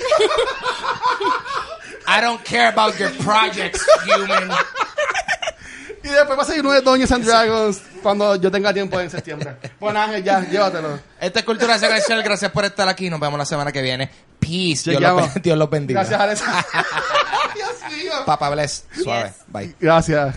I don't care about your projects, human. Y después va a seguir uno de Dungeons and Dragons cuando yo tenga tiempo en septiembre. Bueno, Ángel, ya, llévatelo. Esta es Cultura Secuencial. Gracias por estar aquí. Nos vemos la semana que viene. Peace. Dios los, Dios los bendiga. Gracias, Alex. Dios mío. Papa bless. Suave. Yes. Bye. Gracias.